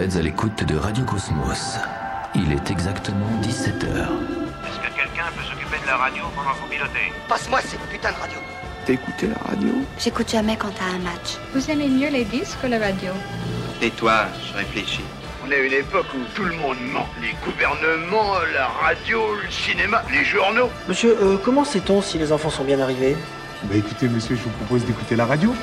êtes à l'écoute de Radio Cosmos. Il est exactement 17h. Est-ce que quelqu'un peut s'occuper de la radio pendant que vous pilotez Passe-moi cette putain de radio. T'as écouté la radio J'écoute jamais quand t'as un match. Vous aimez mieux les disques que la radio Tais-toi, je réfléchis. On est à une époque où tout le monde ment. Les gouvernements, la radio, le cinéma, les journaux. Monsieur, euh, comment sait-on si les enfants sont bien arrivés? Bah écoutez, monsieur, je vous propose d'écouter la radio.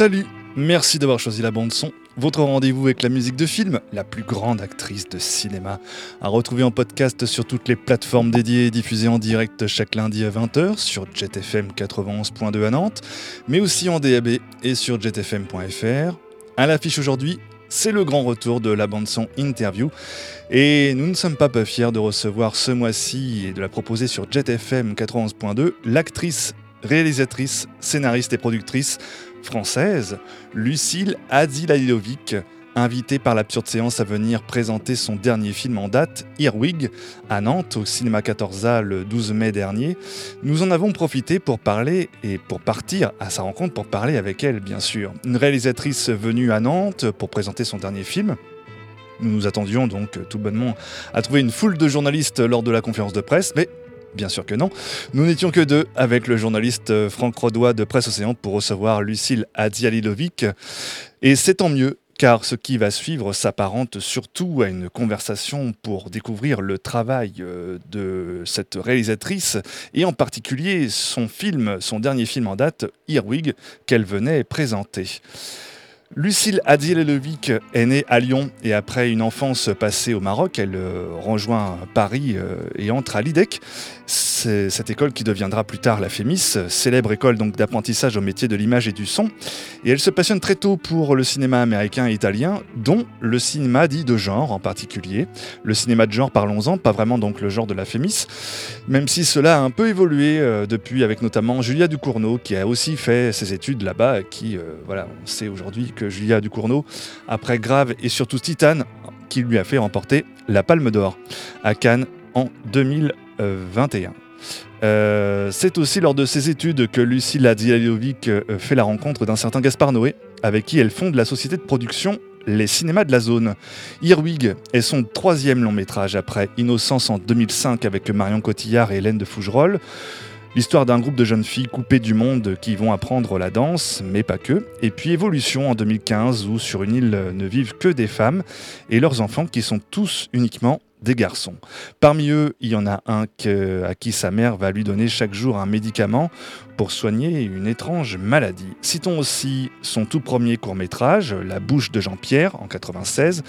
Salut, merci d'avoir choisi la bande son. Votre rendez-vous avec la musique de film, la plus grande actrice de cinéma, à retrouver en podcast sur toutes les plateformes dédiées et diffusées en direct chaque lundi à 20h sur JetFM 91.2 à Nantes, mais aussi en DAB et sur jetfm.fr. À l'affiche aujourd'hui, c'est le grand retour de la bande-son Interview. Et nous ne sommes pas peu fiers de recevoir ce mois-ci et de la proposer sur JetFM 91.2 l'actrice, réalisatrice, scénariste et productrice française, Lucille Adilalilovic, invitée par l'absurde séance à venir présenter son dernier film en date, Earwig, à Nantes, au cinéma 14A le 12 mai dernier. Nous en avons profité pour parler et pour partir à sa rencontre pour parler avec elle, bien sûr. Une réalisatrice venue à Nantes pour présenter son dernier film. Nous nous attendions donc tout bonnement à trouver une foule de journalistes lors de la conférence de presse, mais Bien sûr que non. Nous n'étions que deux avec le journaliste Franck Rodois de Presse Océan pour recevoir Lucille Adzialilovic. Et c'est tant mieux car ce qui va suivre s'apparente surtout à une conversation pour découvrir le travail de cette réalisatrice et en particulier son film, son dernier film en date, Earwig, qu'elle venait présenter. Lucille Adil-Levic est née à Lyon et après une enfance passée au Maroc, elle rejoint Paris et entre à l'IDEC. C'est cette école qui deviendra plus tard la FEMIS, célèbre école donc d'apprentissage au métier de l'image et du son. Et elle se passionne très tôt pour le cinéma américain et italien, dont le cinéma dit de genre en particulier. Le cinéma de genre, parlons-en, pas vraiment donc le genre de la FEMIS, même si cela a un peu évolué depuis avec notamment Julia Ducournau qui a aussi fait ses études là-bas, qui, euh, voilà, on sait aujourd'hui Julia Ducournau, après Grave et surtout Titane, qui lui a fait remporter la Palme d'Or à Cannes en 2021. Euh, c'est aussi lors de ses études que Lucie Ladialovic fait la rencontre d'un certain Gaspard Noé, avec qui elle fonde la société de production Les Cinémas de la Zone. Earwig est son troisième long métrage après Innocence en 2005 avec Marion Cotillard et Hélène de Fougerolles. L'histoire d'un groupe de jeunes filles coupées du monde qui vont apprendre la danse, mais pas que. Et puis Évolution en 2015 où sur une île ne vivent que des femmes et leurs enfants qui sont tous uniquement des garçons. Parmi eux, il y en a un à qui sa mère va lui donner chaque jour un médicament pour soigner une étrange maladie. Citons aussi son tout premier court-métrage, La bouche de Jean-Pierre, en 96,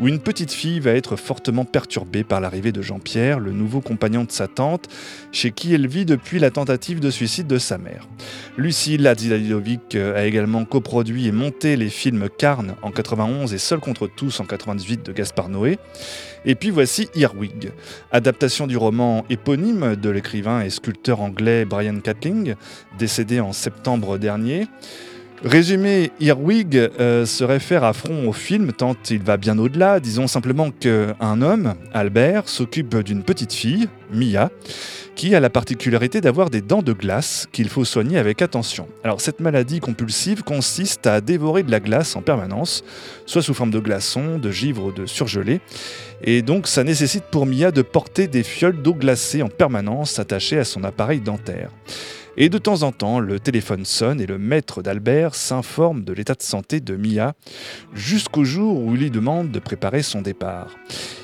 où une petite fille va être fortement perturbée par l'arrivée de Jean-Pierre, le nouveau compagnon de sa tante, chez qui elle vit depuis la tentative de suicide de sa mère. Lucie Ladilovic a également coproduit et monté les films Carne en 91 et Seul contre tous en 98 de Gaspard Noé. Et puis voici Earwig, adaptation du roman éponyme de l'écrivain et sculpteur anglais Brian Catling, décédé en septembre dernier. Résumé, Earwig euh, se réfère à front au film tant il va bien au-delà. Disons simplement qu'un homme, Albert, s'occupe d'une petite fille, Mia, qui a la particularité d'avoir des dents de glace qu'il faut soigner avec attention. Alors cette maladie compulsive consiste à dévorer de la glace en permanence, soit sous forme de glaçons, de givre ou de surgelé. Et donc ça nécessite pour Mia de porter des fioles d'eau glacée en permanence attachées à son appareil dentaire. Et de temps en temps, le téléphone sonne et le maître d'Albert s'informe de l'état de santé de Mia jusqu'au jour où il lui demande de préparer son départ.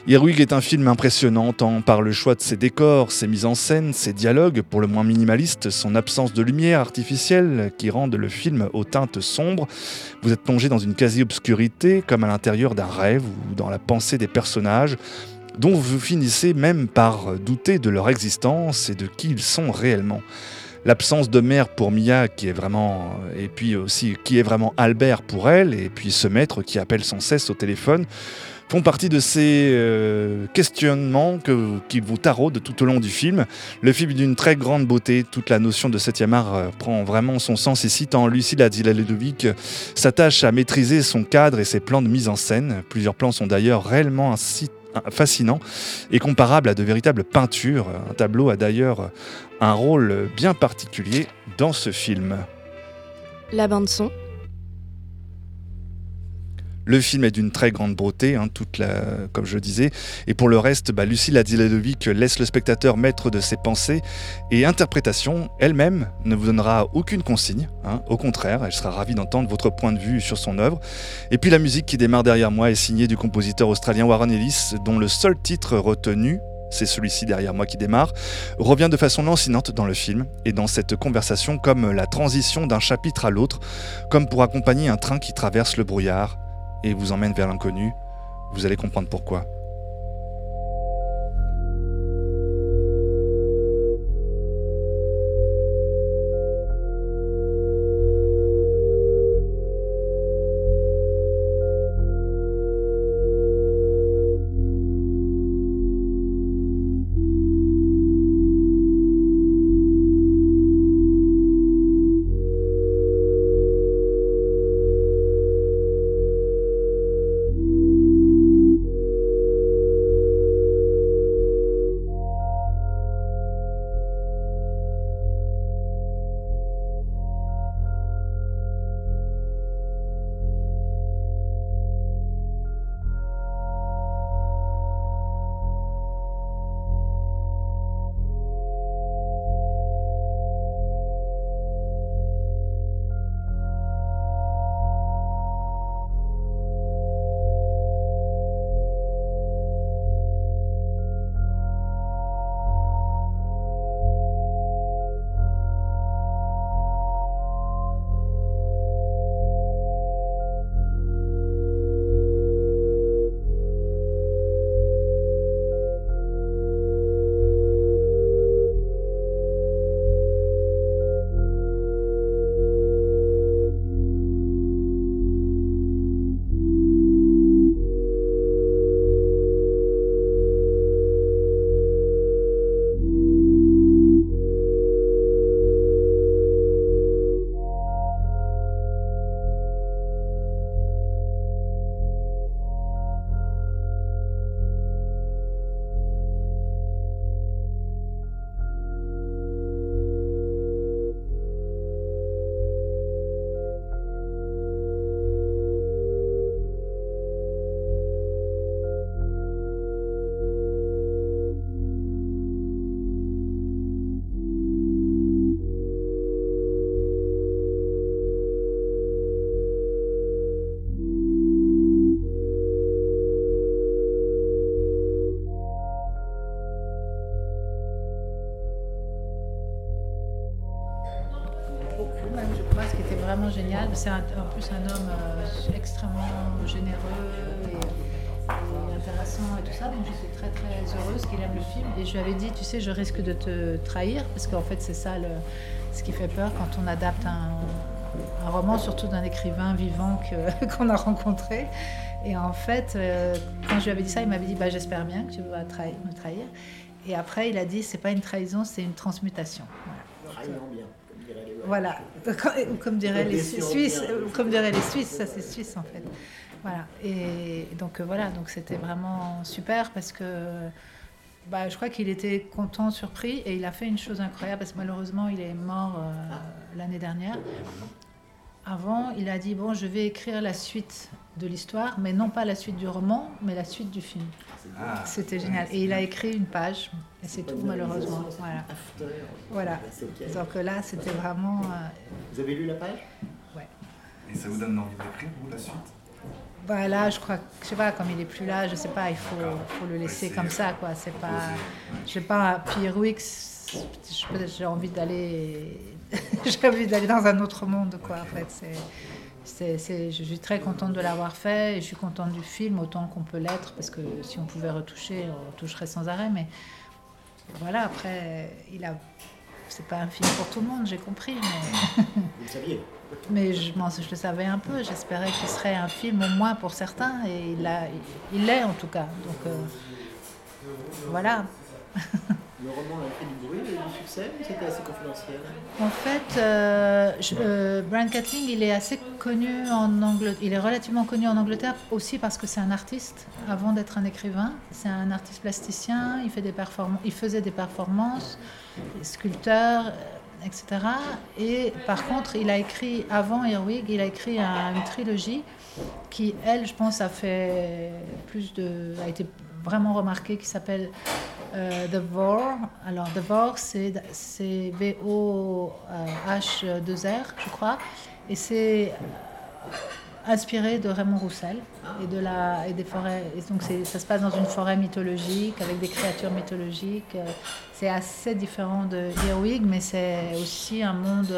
Earwig est un film impressionnant tant par le choix de ses décors, ses mises en scène, ses dialogues pour le moins minimalistes, son absence de lumière artificielle qui rendent le film aux teintes sombres. Vous êtes plongé dans une quasi-obscurité comme à l'intérieur d'un rêve ou dans la pensée des personnages dont vous finissez même par douter de leur existence et de qui ils sont réellement l'absence de mère pour Mia qui est vraiment et puis aussi qui est vraiment Albert pour elle et puis ce maître qui appelle sans cesse au téléphone font partie de ces euh, questionnements que, qui vous taraudent tout au long du film. Le film est d'une très grande beauté, toute la notion de 7e art euh, prend vraiment son sens ici, tant Lucille Adila-Ludovic s'attache à maîtriser son cadre et ses plans de mise en scène. Plusieurs plans sont d'ailleurs réellement fascinant et comparable à de véritables peintures. Un tableau a d'ailleurs un rôle bien particulier dans ce film. La bande son, le film est d'une très grande beauté, hein, toute la, comme je disais. Et pour le reste, bah, Lucie Ladiladovic laisse le spectateur maître de ses pensées et interprétation. Elle-même ne vous donnera aucune consigne. Hein. au contraire, elle sera ravie d'entendre votre point de vue sur son œuvre. Et puis la musique qui démarre derrière moi est signée du compositeur australien Warren Ellis, dont le seul titre retenu c'est celui-ci derrière moi qui démarre, revient de façon lancinante dans le film et dans cette conversation comme la transition d'un chapitre à l'autre, comme pour accompagner un train qui traverse le brouillard et vous emmène vers l'inconnu, vous allez comprendre pourquoi. C'est en plus un homme euh, extrêmement généreux et, intéressant et tout ça. Donc je suis très très heureuse qu'il aime le film. Et je lui avais dit, tu sais, je risque de te trahir parce qu'en fait c'est ça le, ce qui fait peur quand on adapte un, roman, surtout d'un écrivain vivant qu'on a rencontré. Et en fait, euh, quand je lui avais dit ça, il m'avait dit, bah, j'espère bien que tu vas me trahir. Et après, il a dit, c'est pas une trahison, c'est une transmutation. bien. Voilà, comme diraient les Suisses, comme diraient les Suisses, ça c'est suisse en fait. Voilà. Et donc euh, voilà, donc c'était vraiment super parce que bah, je crois qu'il était content, surpris et il a fait une chose incroyable parce que malheureusement il est mort euh, l'année dernière. Avant, il a dit bon, je vais écrire la suite de l'histoire, mais non pas la suite du roman, mais la suite du film. Ah. C'était génial. Et il a écrit une page, et c'est tout malheureusement. Voilà. Voilà. Donc là, c'était vraiment. Euh, vous avez lu la page? Ouais. Et ça vous donne envie d'écrire, vous, la suite? Bah là, je crois, je sais pas, comme il est plus là, je sais pas, il faut, faut le laisser comme ça, quoi. C'est pas, je sais pas, Pierre Wix, j'ai envie d'aller, j'ai envie d'aller dans un autre monde, quoi. En fait, c'est je suis très contente de l'avoir fait et je suis contente du film autant qu'on peut l'être parce que si on pouvait retoucher, on toucherait sans arrêt. Mais voilà, après, il a. C'est pas un film pour tout le monde, j'ai compris. Mais... Vous le saviez Mais je, je le savais un peu. J'espérais qu'il serait un film au moins pour certains et il l'est en tout cas. Donc euh, voilà. Le roman a fait du bruit et du succès, ou c'était assez confidentiel En fait, euh, euh, Brian Catling, il est assez connu en Angleterre. Il est relativement connu en Angleterre aussi parce que c'est un artiste avant d'être un écrivain. C'est un artiste plasticien. Il fait des. Il faisait des performances, sculpteur, etc. Et par contre, il a écrit avant Earwig, il a écrit un- une trilogie qui, elle, je pense, a fait plus de, a été vraiment remarquée, qui s'appelle euh, The Vor. Alors, The Vor, c'est c'est V-O-H-2-R, je crois. Et c'est euh, inspiré de Raymond Roussel et, de la, et des forêts. Et donc, ça se passe dans une forêt mythologique avec des créatures mythologiques. Euh, C'est assez différent de Earwig, mais c'est aussi un monde.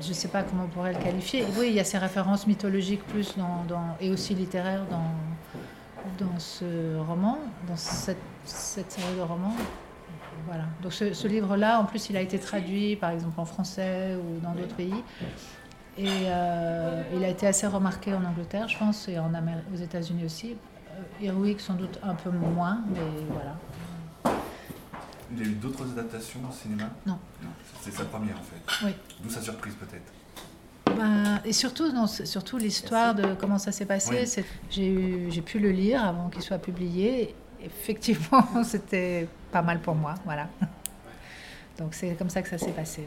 je ne sais pas comment on pourrait le qualifier. Oui, il y a ces références mythologiques plus dans- et aussi littéraires dans, dans ce roman, dans cette, cette série de romans. Voilà. Donc ce, ce livre-là, en plus, il a été traduit, par exemple, en français ou dans d'autres pays. Et euh, il a été assez remarqué en Angleterre, je pense, et en aux États-Unis aussi. Euh, Earwig, sans doute un peu moins, mais voilà. Il y a eu d'autres adaptations au cinéma? Non. C'est sa première en fait. Oui. D'où sa surprise peut-être. Ben, et surtout, non, surtout l'histoire de comment ça s'est passé. Oui. c'est- J'ai eu- j'ai pu le lire avant qu'il soit publié. Effectivement, c'était pas mal pour moi, voilà. Donc c'est comme ça que ça s'est passé.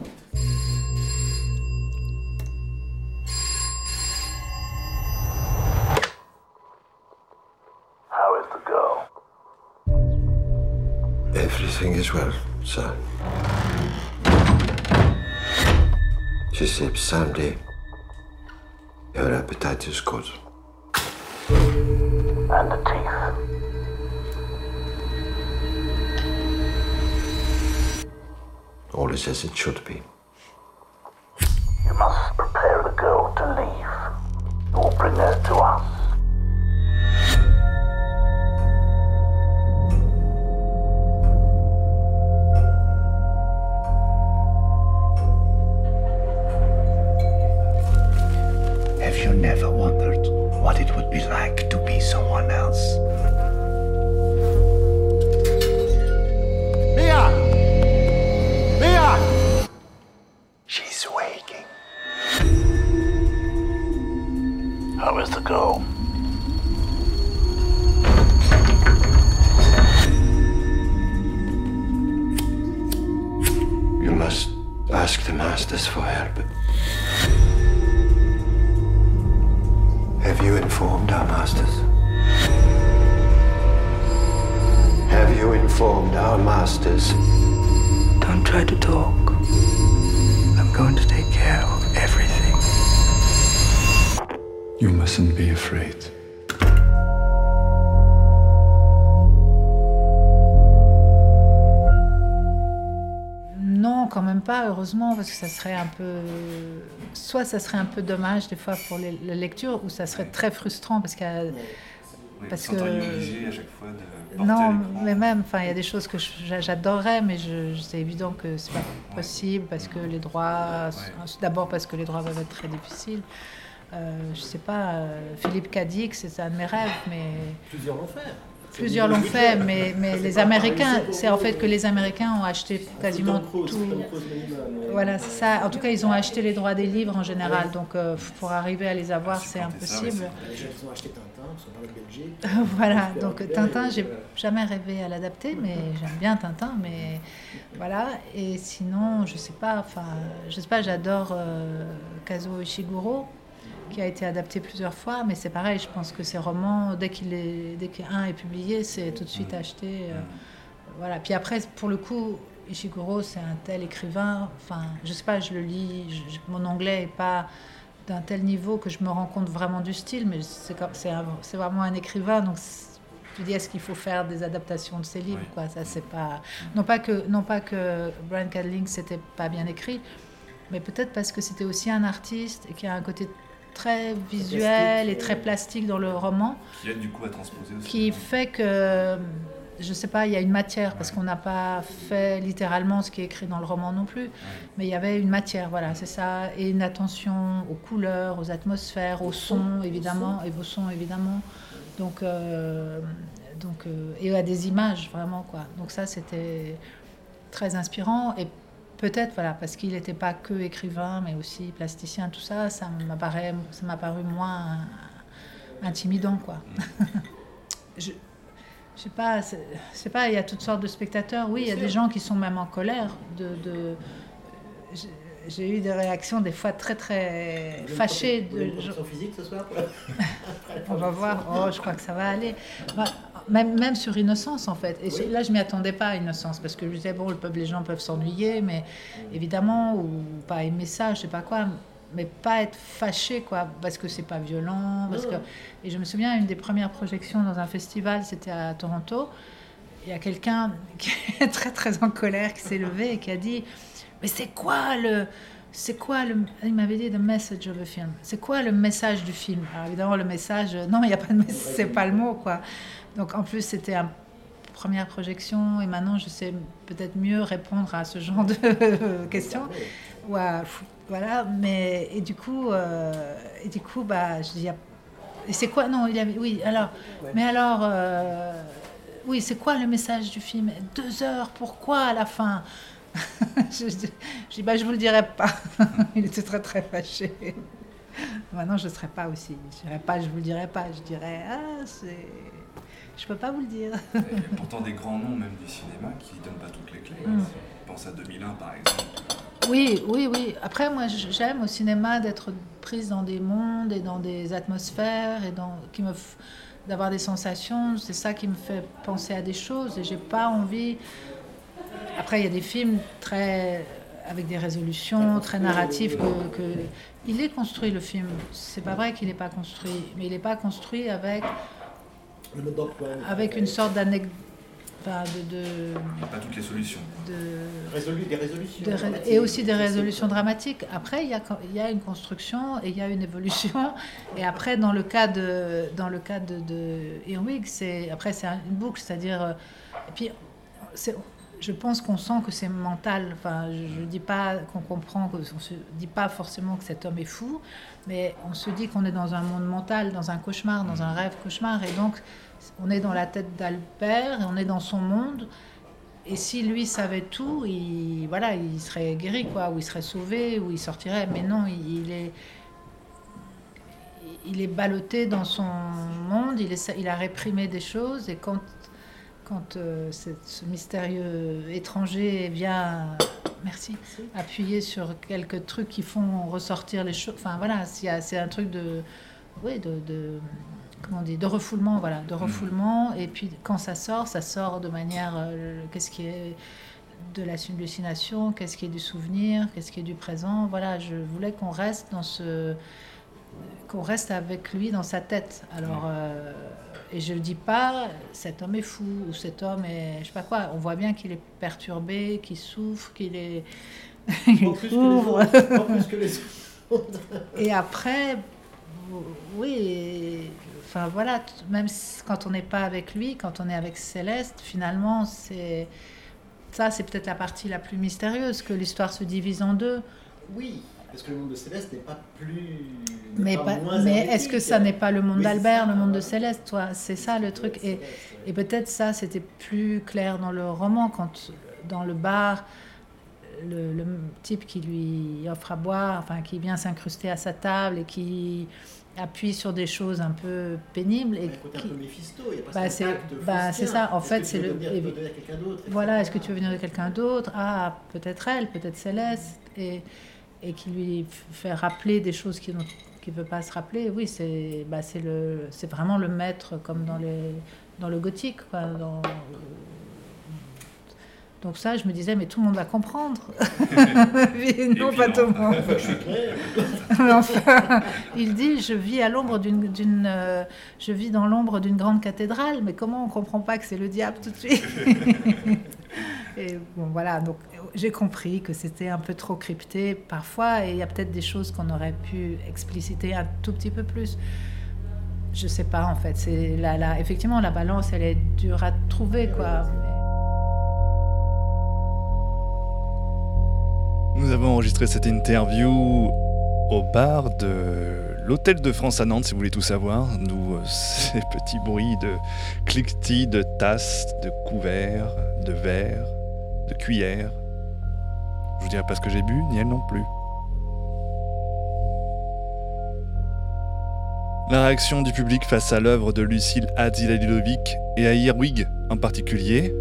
How is the girl? Everything is well, sir. She sleeps soundly. Her appetite is good. And the teeth? All is as it should be. Ça serait un peu. Soit ça serait un peu dommage des fois pour les- la lecture, ou ça serait très frustrant parce qu'il y a- Parce que. obligé à chaque fois de Non, mais même, enfin, il y a des choses que j'adorerais, mais c'est évident que c'est pas possible parce que les droits, d'abord parce que les droits peuvent être très difficiles. Euh, je sais pas, euh, Philippe Cadic, c'est un de mes rêves, mais Plusieurs l'ont fait. Plusieurs l'ont fait, mais, mais les Américains, c'est en fait que les Américains ont acheté quasiment tout. Voilà, c'est ça. En tout cas, ils ont acheté les droits des livres en général, donc euh, pour arriver à les avoir, c'est impossible. Les gens qui ont acheté Tintin, parce qu'on parlait de Belgique. voilà, donc Tintin, j'ai jamais rêvé à l'adapter, mais j'aime bien Tintin, mais voilà. Et sinon, je sais pas, enfin, je sais pas, j'adore euh, Kazuo Ishiguro, qui a été adapté plusieurs fois, mais c'est pareil, je pense que ces romans, dès qu'il est, dès qu'un est publié, c'est tout de suite acheté. euh, voilà. Puis après, pour le coup, Ishiguro, c'est un tel écrivain, enfin, je sais pas, je le lis, je- mon anglais est pas d'un tel niveau que je me rends compte vraiment du style, mais c'est vraiment un écrivain, donc tu dis est-ce qu'il faut faire des adaptations de ses livres, quoi? Ça c'est pas non pas que non pas que Brian Cadling c'était pas bien écrit, mais peut-être parce que c'était aussi un artiste et qui a un côté très visuel et très plastique dans le roman Qui aide du coup à transposer aussi. qui fait que, je sais pas, il y a une matière, parce qu'on n'a pas fait littéralement ce qui est écrit dans le roman non plus, mais il y avait une matière, voilà, c'est ça, et une attention aux couleurs, aux atmosphères, aux sons, évidemment, et vos sons, évidemment. Donc, euh, donc, euh, et à des images, vraiment. Quoi. Donc ça, c'était très inspirant. Et peut-être, voilà, parce qu'il n'était pas que écrivain, mais aussi plasticien, tout ça, ça m'a paru moins intimidant. Quoi. je, je sais pas, c'est pas, il y a toutes sortes de spectateurs. Oui, il y a des gens qui sont même en colère. De, de j'ai eu des réactions des fois très très fâchées. De, une physique ce soir On va voir. Oh, je crois que ça va aller. Même, même sur Innocence en fait. Et là, je m'y attendais pas à Innocence parce que je disais bon, le peuple, les gens peuvent s'ennuyer, mais évidemment ou pas aimer ça, je sais pas quoi mais pas être fâché, quoi, parce que c'est pas violent. Parce que... Et je me souviens, une des premières projections dans un festival, c'était à Toronto. Il y a quelqu'un qui est très très en colère qui s'est levé et qui a dit Mais c'est quoi le. C'est quoi le. Il m'avait dit The message of the film. C'est quoi le message du film? Alors évidemment, le message. Non, il n'y a pas de message, c'est pas le mot, quoi. Donc en plus, c'était une première projection et maintenant, je sais peut-être mieux répondre à ce genre de questions. Ouais, voilà, mais et du coup, euh, et du coup, bah, je dis, c'est quoi Non, il avait, oui. Alors, mais alors, euh, oui, c'est quoi le message du film? Deux heures, pourquoi à la fin? Je, dis, bah, je vous le dirai pas. il était très très fâché. Maintenant, je ne serais pas aussi. Je dirais pas, je vous le dirai pas. Je dirais, ah, c'est. Je peux pas vous le dire. pourtant, des grands noms, même du cinéma, qui ne donnent pas toutes les clés. Mm. Pense à 2001, par exemple. Oui, oui, oui. Après, moi, j'aime au cinéma d'être prise dans des mondes et dans des atmosphères et dans, qui me d'avoir des sensations. C'est ça qui me fait penser à des choses et j'ai pas envie. Après, il y a des films très avec des résolutions très narratives que, il est construit le film. C'est pas vrai qu'il n'est pas construit, mais il n'est pas construit avec avec une sorte d'anecdote de, Pas toutes les solutions. De, des résolutions. et aussi des résolutions dramatiques. Après, il y, a, il y a une construction et il y a une évolution. Et après, dans le cas de, dans le cas de, de c'est, après, c'est une boucle. C'est-à-dire. Euh, et puis, je pense qu'on sent que c'est mental. Enfin, je ne dis pas qu'on comprend, on ne se dit pas forcément que cet homme est fou, mais on se dit qu'on est dans un monde mental, dans un cauchemar, dans un rêve cauchemar. Et donc, on est dans la tête d'Albert, on est dans son monde. Et si lui savait tout, il, voilà, il serait guéri, quoi, ou il serait sauvé, ou il sortirait. Mais non, il, est, il est ballotté dans son monde, il, est, il a réprimé des choses, et quand, quand euh, ce mystérieux étranger vient, merci, appuyer sur quelques trucs qui font ressortir les choses, enfin voilà, c'est un truc de, oui, de comment on dit, de refoulement, voilà, de mm. refoulement. Et puis quand ça sort, ça sort de manière, euh, qu'est-ce qui est de la hallucination, qu'est-ce qui est du souvenir, qu'est-ce qui est du présent. Voilà, je voulais qu'on reste dans ce, qu'on reste avec lui dans sa tête. Alors, mm. euh, et je ne dis pas, cet homme est fou ou cet homme est, je sais pas quoi. On voit bien qu'il est perturbé, qu'il souffre, qu'il est, il ouvre. et après, oui, enfin voilà, même quand on n'est pas avec lui, quand on est avec Céleste, finalement, c'est ça, c'est peut-être la partie la plus mystérieuse, que l'histoire se divise en deux. Oui, parce que le monde de Céleste n'est pas plus. Mais, mais est-ce que ça n'est pas le monde d'Albert, le monde de Céleste, toi? C'est ça le truc. Et, et peut-être ça, c'était plus clair dans le roman, quand dans le bar, le, le, type qui lui offre à boire, enfin qui vient s'incruster à sa table et qui appuie sur des choses un peu pénibles. Et qui... un peu Méphisto, il y a bah, c'est bah, ça, en fait, c'est le. Voilà, est-ce que tu veux venir de quelqu'un d'autre? Ah, peut-être elle, peut-être Céleste, et, et qui lui fait rappeler des choses qu'il ne veut pas se rappeler. Oui, c'est bah, vraiment le maître, comme dans, les, dans le gothique, quoi, dans, donc ça, je me disais, mais tout le monde va comprendre. non, pas tout le monde. enfin, il dit, je vis à l'ombre d'une, euh, je vis dans l'ombre d'une grande cathédrale, mais comment on comprend pas que c'est le diable tout de suite? Et bon, voilà. Donc j'ai compris que c'était un peu trop crypté parfois, et il y a peut-être des choses qu'on aurait pu expliciter un tout petit peu plus. Je sais pas en fait. C'est la, effectivement la balance, elle est dure à trouver quoi. Nous avons enregistré cette interview au bar de l'hôtel de France à Nantes, si vous voulez tout savoir, d'où euh, ces petits bruits de cliquetis, de tasses, de couverts, de verres, de cuillères. Je vous dirai pas ce que j'ai bu, ni elle non plus. La réaction du public face à l'œuvre de Lucille Hadjiladovic et à Irwig en particulier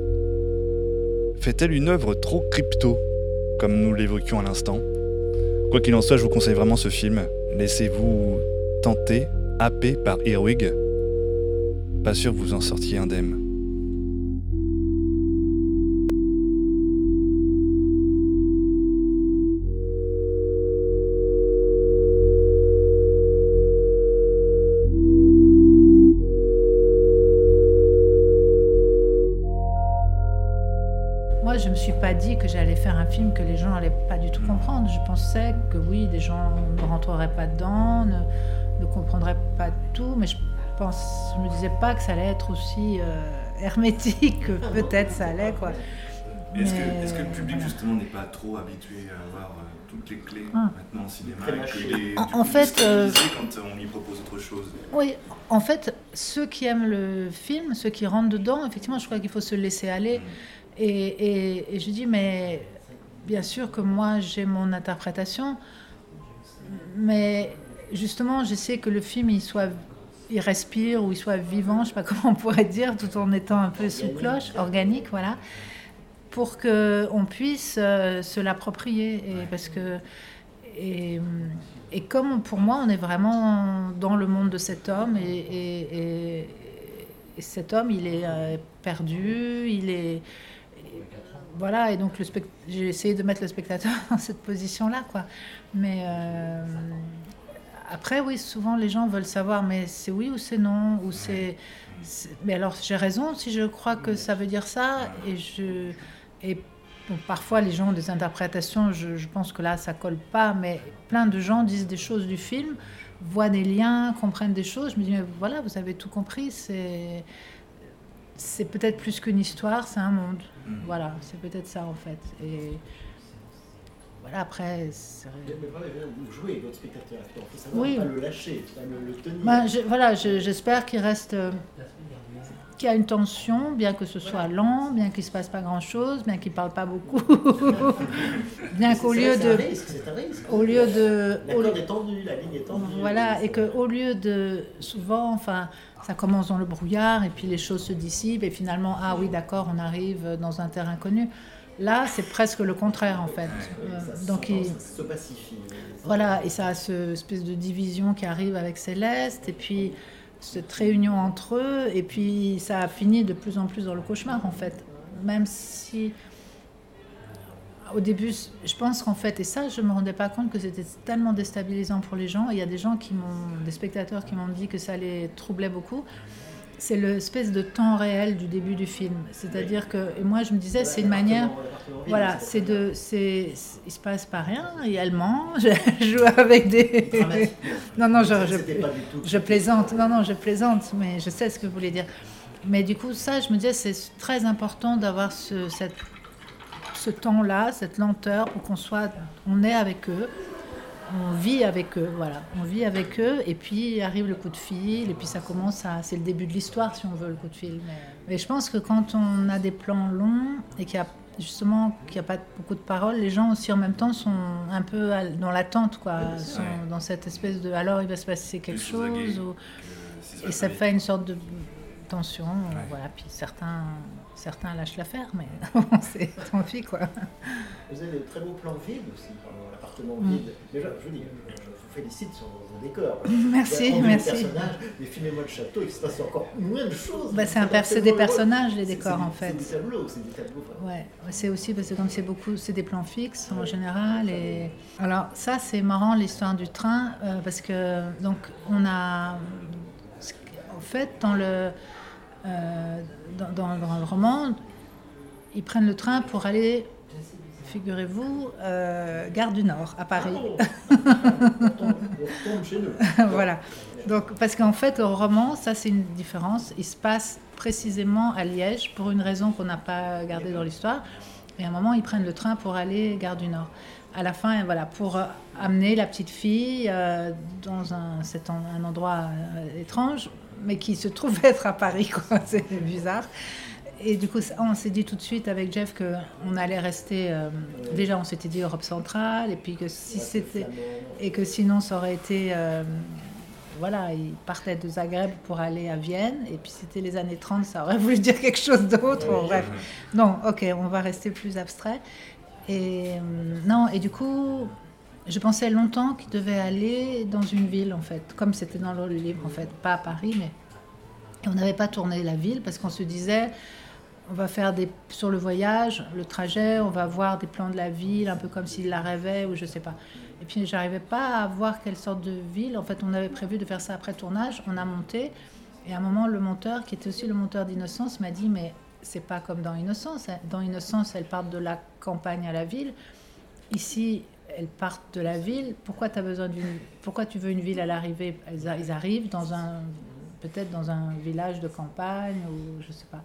fait-elle une œuvre trop crypto, comme nous l'évoquions à l'instant Quoi qu'il en soit, je vous conseille vraiment ce film. Laissez-vous tenter, happer par Irwig. Pas sûr que vous en sortiez indemne. Que oui, des gens ne rentreraient pas dedans, ne, ne comprendraient pas tout, mais je pense, je me disais pas que ça allait être aussi euh, hermétique que peut-être ça allait quoi. Est-ce que, Mais, est-ce que le public voilà. justement n'est pas trop habitué à avoir euh, toutes les clés Ah. maintenant au cinéma et En- du en coup, fait, euh, quand on lui propose autre chose Oui, en fait, ceux qui aiment le film, ceux qui rentrent dedans, effectivement, je crois qu'il faut se laisser aller. Et, et- et je dis, mais bien sûr que moi, j'ai mon interprétation, mais justement, j'essaie que le film, il soit, il respire ou il soit vivant, je sais pas comment on pourrait dire, tout en étant un peu sous cloche, organique, voilà, pour que on puisse euh, se l'approprier. Et parce que et, et comme pour moi, on est vraiment dans le monde de cet homme, et, et- et- et cet homme, il est euh, perdu, il est. Voilà, et donc le spect- j'ai essayé de mettre le spectateur dans cette position-là, quoi. Mais euh, après, oui, souvent les gens veulent savoir, mais c'est oui ou c'est non, ou c'est. Mais alors, j'ai raison si je crois que ça veut dire ça, et je. Et parfois, les gens ont des interprétations, je, je pense que là, ça colle pas, mais plein de gens disent des choses du film, voient des liens, comprennent des choses. Je me dis, mais voilà, vous avez tout compris, c'est, c'est peut-être plus qu'une histoire, c'est un monde. Voilà, c'est peut-être ça en fait. Et voilà, après, c'est- Mais, mais voilà, vous jouez votre spectateur. Il faut savoir Oui. pas le lâcher, pas le, le tenir. Ben, je- voilà, je- j'espère qu'il reste, euh, qu'il y a une tension, bien que ce soit lent, bien qu'il se passe pas grand-chose, bien qu'il parle pas beaucoup, bien qu'au lieu de, risque, risque. au lieu de, La corde est tendue, la ligne est tendue. Voilà, et qu'au lieu de. Souvent, enfin, ça commence dans le brouillard, et puis les choses se dissipent, et finalement, ah oui, d'accord, on arrive dans un terrain connu. Là, c'est presque le contraire, en fait. Euh, Ça donc, il- ça se pacifie. voilà, et ça a ce espèce de division qui arrive avec Céleste, et puis cette réunion entre eux, et puis ça a fini de plus en plus dans le cauchemar, en fait. Même si, au début, je pense qu'en fait, et ça, je me rendais pas compte que c'était tellement déstabilisant pour les gens. Il y a des gens qui m'ont, des spectateurs qui m'ont dit que ça les troublait beaucoup. C'est l'espèce de temps réel du début du film. C'est-à-dire que, et moi, je me disais, c'est une manière. Voilà, c'est de, c'est, il se passe pas rien, mange, elle joue avec des. non, non, je, je, plaisante, non, non, je plaisante, mais je sais ce que vous voulez dire. Mais du coup, ça, je me disais, c'est très important d'avoir ce, cette, ce temps-là, cette lenteur, pour qu'on soit, on est avec eux, on vit avec eux, voilà, on vit avec eux, et puis arrive le coup de fil, et puis ça commence à, c'est le début de l'histoire, si on veut, le coup de fil. Mais je pense que quand on a des plans longs et qu'il y a justement qu'il n'y a pas beaucoup de paroles, les gens aussi en même temps sont un peu dans l'attente, quoi, sont dans cette espèce de alors il va se passer quelque chose, ou- et ça fait une sorte de tension, voilà. Puis certains, certains lâchent l'affaire, mais c'est tant pis, quoi. Vous avez de très beaux plans vides aussi, l'appartement Mm. vide. Déjà, je vous dis, je, je vous félicite sur vos, décors. Merci, merci. les personnages, mais filmez-moi le château, il se passe encore moins de choses. Bah, c'est un des personnages, les décors, en fait. C'est des tableaux, c'est des tableaux. Ouais, c'est aussi parce que comme c'est beaucoup, c'est des plans fixes en général. Et alors ça, c'est marrant l'histoire du train euh, parce que donc on a, en fait, dans le euh, dans, dans- dans le roman, ils prennent le train pour aller, figurez-vous, euh, gare du Nord à Paris. Nous. voilà. Donc, parce qu'en fait, le roman, ça c'est une différence. Il se passe précisément à Liège pour une raison qu'on n'a pas gardée dans l'histoire. Et à un moment, ils prennent le train pour aller gare du Nord. à la fin, voilà, pour euh, amener la petite fille euh, dans un, endroit euh, étrange, mais qui se trouve être à Paris, quoi. C'est bizarre. Et du coup, on s'est dit tout de suite avec Jeff qu'on allait rester. euh, déjà, on s'était dit Europe centrale, et puis que si c'était. Et que sinon, ça aurait été. euh, voilà, il partait de Zagreb pour aller à Vienne, et puis c'était les années 30, ça aurait voulu dire quelque chose d'autre. Bref. Non, ok, on va rester plus abstrait. Et euh, non, et du coup, je pensais longtemps qu'il devait aller dans une ville, en fait, comme c'était dans le livre, en fait, pas à Paris, mais. On n'avait pas tourné la ville parce qu'on se disait, on va faire des sur le voyage, le trajet, on va voir des plans de la ville, un peu comme s'il la rêvait ou je sais pas. Et puis j'arrivais pas à voir quelle sorte de ville. En fait, on avait prévu de faire ça après tournage. On a monté et à un moment, le monteur, qui était aussi le monteur d'Innocence, m'a dit mais c'est pas comme dans Innocence. Dans Innocence, elles partent de la campagne à la ville. Ici, elles partent de la ville. Pourquoi as besoin d'une Pourquoi tu veux une ville à l'arrivée? Elles arrivent dans un peut-être dans un village de campagne ou je sais pas.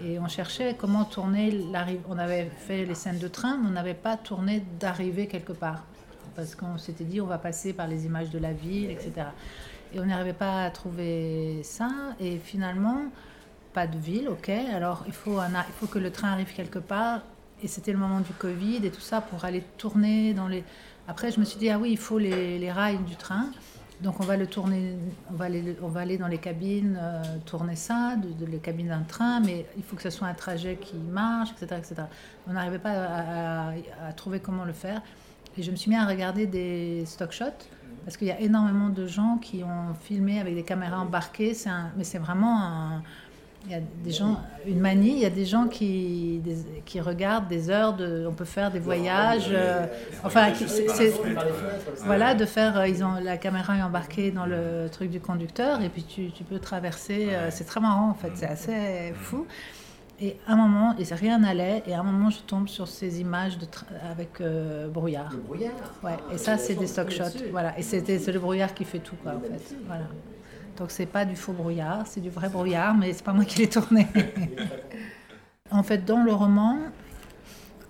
Et on cherchait comment tourner l'arrivée. On avait fait les scènes de train, mais on n'avait pas tourné d'arrivée quelque part. Parce qu'on s'était dit, on va passer par les images de la ville, etc. Et on n'arrivait pas à trouver ça. Et finalement, pas de ville, ok. Alors il faut, un, il faut que le train arrive quelque part. Et c'était le moment du Covid et tout ça pour aller tourner dans les. Après, je me suis dit, ah oui, il faut les, les rails du train. Donc on va le tourner, on va aller, on va aller dans les cabines, euh, tourner ça, de, de les cabines d'un train, mais il faut que ce soit un trajet qui marche, etc. etc. On n'arrivait pas à, trouver comment le faire. Et je me suis mis à regarder des stock shots, parce qu'il y a énormément de gens qui ont filmé avec des caméras embarquées, un- mais c'est vraiment un... Il y a des gens, une manie, il y a des gens qui, des- qui regardent des heures de. On peut faire des voyages. euh, enfin, qui- c'est- c'est- voilà, de faire. euh, Ils ont la caméra est embarquée dans le truc du conducteur et puis tu, tu peux traverser. euh, C'est très marrant en fait, c'est assez fou. Et à un moment, et rien n'allait, et à un moment, je tombe sur ces images de tra- avec euh, brouillard. Le brouillard Ouais, et Ah, ça, c'est des stock shots. Voilà, et c'était c'est le brouillard qui fait tout, quoi, en fait. Voilà. Donc, c'est pas du faux brouillard, c'est du vrai brouillard, mais c'est pas moi qui l'ai tourné. en fait, dans le roman,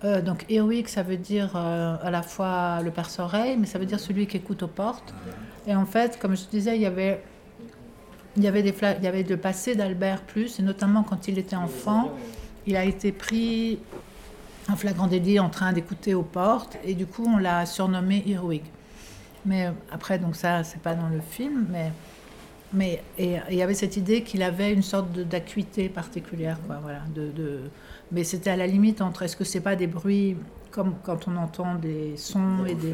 euh, donc Eowyn, ça veut dire euh, à la fois le perce-oreille, mais ça veut dire celui qui écoute aux portes. Et en fait, comme je te disais, il y avait, il y avait, des il y avait le passé d'Albert plus, et notamment quand il était enfant, il a été pris en flagrant délit en train d'écouter aux portes, et du coup, on l'a surnommé Eowyn. Mais euh, après, donc ça, c'est pas dans le film, mais mais il y avait cette idée qu'il avait une sorte d'acuité particulière, quoi, voilà. De, de- mais c'était à la limite entre est-ce que c'est pas des bruits comme quand on entend des sons et des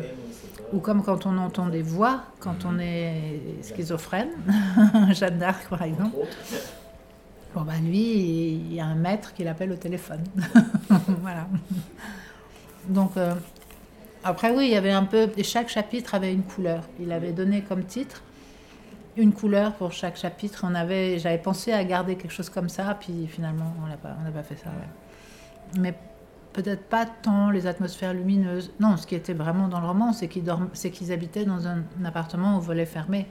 ou comme quand on entend des voix quand on est schizophrène, Jeanne d'Arc par exemple. Bon bah lui, il y a un maître qui l'appelle au téléphone, voilà. Donc euh, après oui, il y avait un peu chaque chapitre avait une couleur. Il avait donné comme titre une couleur pour chaque chapitre. On avait, j'avais pensé à garder quelque chose comme ça, puis finalement, on n'a pas, on n'a pas fait ça. ouais. Mais peut-être pas tant les atmosphères lumineuses. Non, ce qui était vraiment dans le roman, c'est qu'ils dorment, c'est qu'ils habitaient dans un, appartement au volet fermé.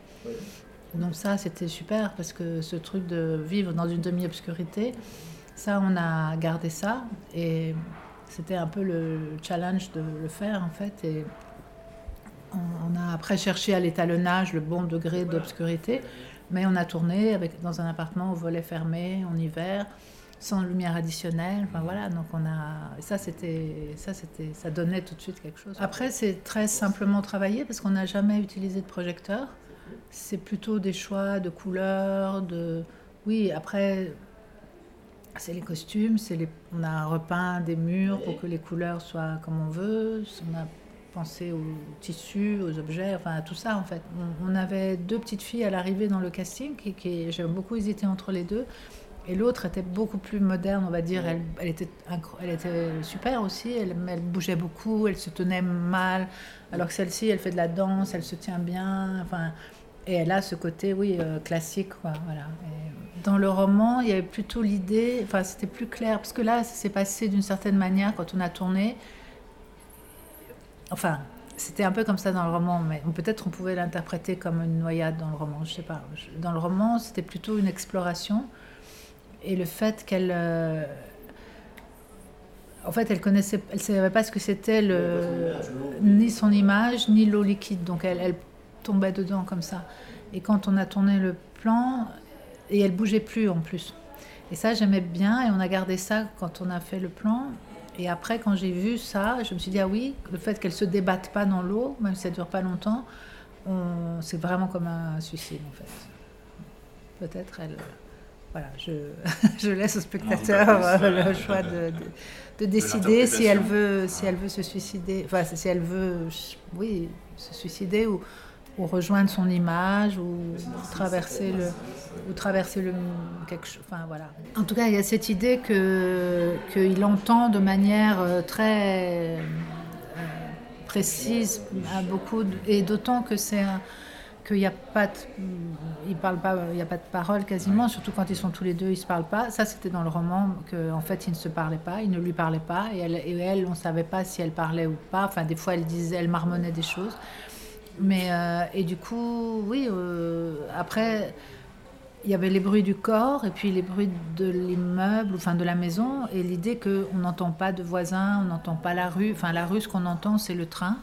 Donc ça, c'était super parce que ce truc de vivre dans une demi-obscurité, ça, on a gardé ça et c'était un peu le challenge de le faire en fait. Et on a après cherché à l'étalonnage le bon degré d'obscurité, mais on a tourné avec, dans un appartement au volet fermé en hiver, sans lumière additionnelle. Enfin voilà, donc on a ça c'était ça c'était ça donnait tout de suite quelque chose. Après c'est très simplement travaillé parce qu'on n'a jamais utilisé de projecteur. C'est plutôt des choix de couleurs, de oui après c'est les costumes, c'est les... on a repeint des murs pour que les couleurs soient comme on veut. On a pensé aux tissus, aux objets, enfin à tout ça en fait. On, avait deux petites filles à l'arrivée dans le casting qui, qui j'ai beaucoup hésité entre les deux. Et l'autre était beaucoup plus moderne, on va dire. Elle, elle était, elle était super aussi. Elle, elle bougeait beaucoup, elle se tenait mal. Alors que celle-ci, elle fait de la danse, elle se tient bien. Enfin, et elle a ce côté, oui, euh, classique, quoi. Voilà. Dans le roman, il y avait plutôt l'idée, enfin, c'était plus clair, parce que là, ça s'est passé d'une certaine manière quand on a tourné. Enfin, c'était un peu comme ça dans le roman, mais peut-être on pouvait l'interpréter comme une noyade dans le roman, je sais pas. Dans le roman, c'était plutôt une exploration. Et le fait qu'elle. euh, en fait, elle connaissait, elle savait pas ce que c'était le, ni son image, ni l'eau liquide. Donc elle, elle, tombait dedans comme ça. Et quand on a tourné le plan, et elle bougeait plus en plus. Et ça, j'aimais bien, et on a gardé ça quand on a fait le plan. Et après, quand j'ai vu ça, je me suis dit, ah oui, le fait qu'elle se débatte pas dans l'eau, même si ça dure pas longtemps, c'est vraiment comme un suicide, en fait. Peut-être elle. Voilà, je, je laisse au spectateur le choix de, de, de décider si elle veut, si elle veut se suicider, enfin si elle veut, oui, se suicider ou, ou rejoindre son image ou traverser le ou traverser le quelque chose enfin voilà. En tout cas il y a cette idée que qu'il entend de manière euh, très euh, précise à beaucoup de, et d'autant que c'est un qu'il n'y a pas de, il parle pas il y a pas de parole quasiment surtout quand ils sont tous les deux ils se parlent pas. Ça c'était dans le roman que en fait ils ne se parlaient pas ils ne lui parlaient pas et elle, et elle on savait pas si elle parlait ou pas. Enfin des fois elle disait elle marmonnait des choses mais euh, et du coup oui euh, après il y avait les bruits du corps et puis les bruits de l'immeuble enfin de la maison et l'idée que on n'entend pas de voisins on n'entend pas la rue enfin la rue ce qu'on entend c'est le train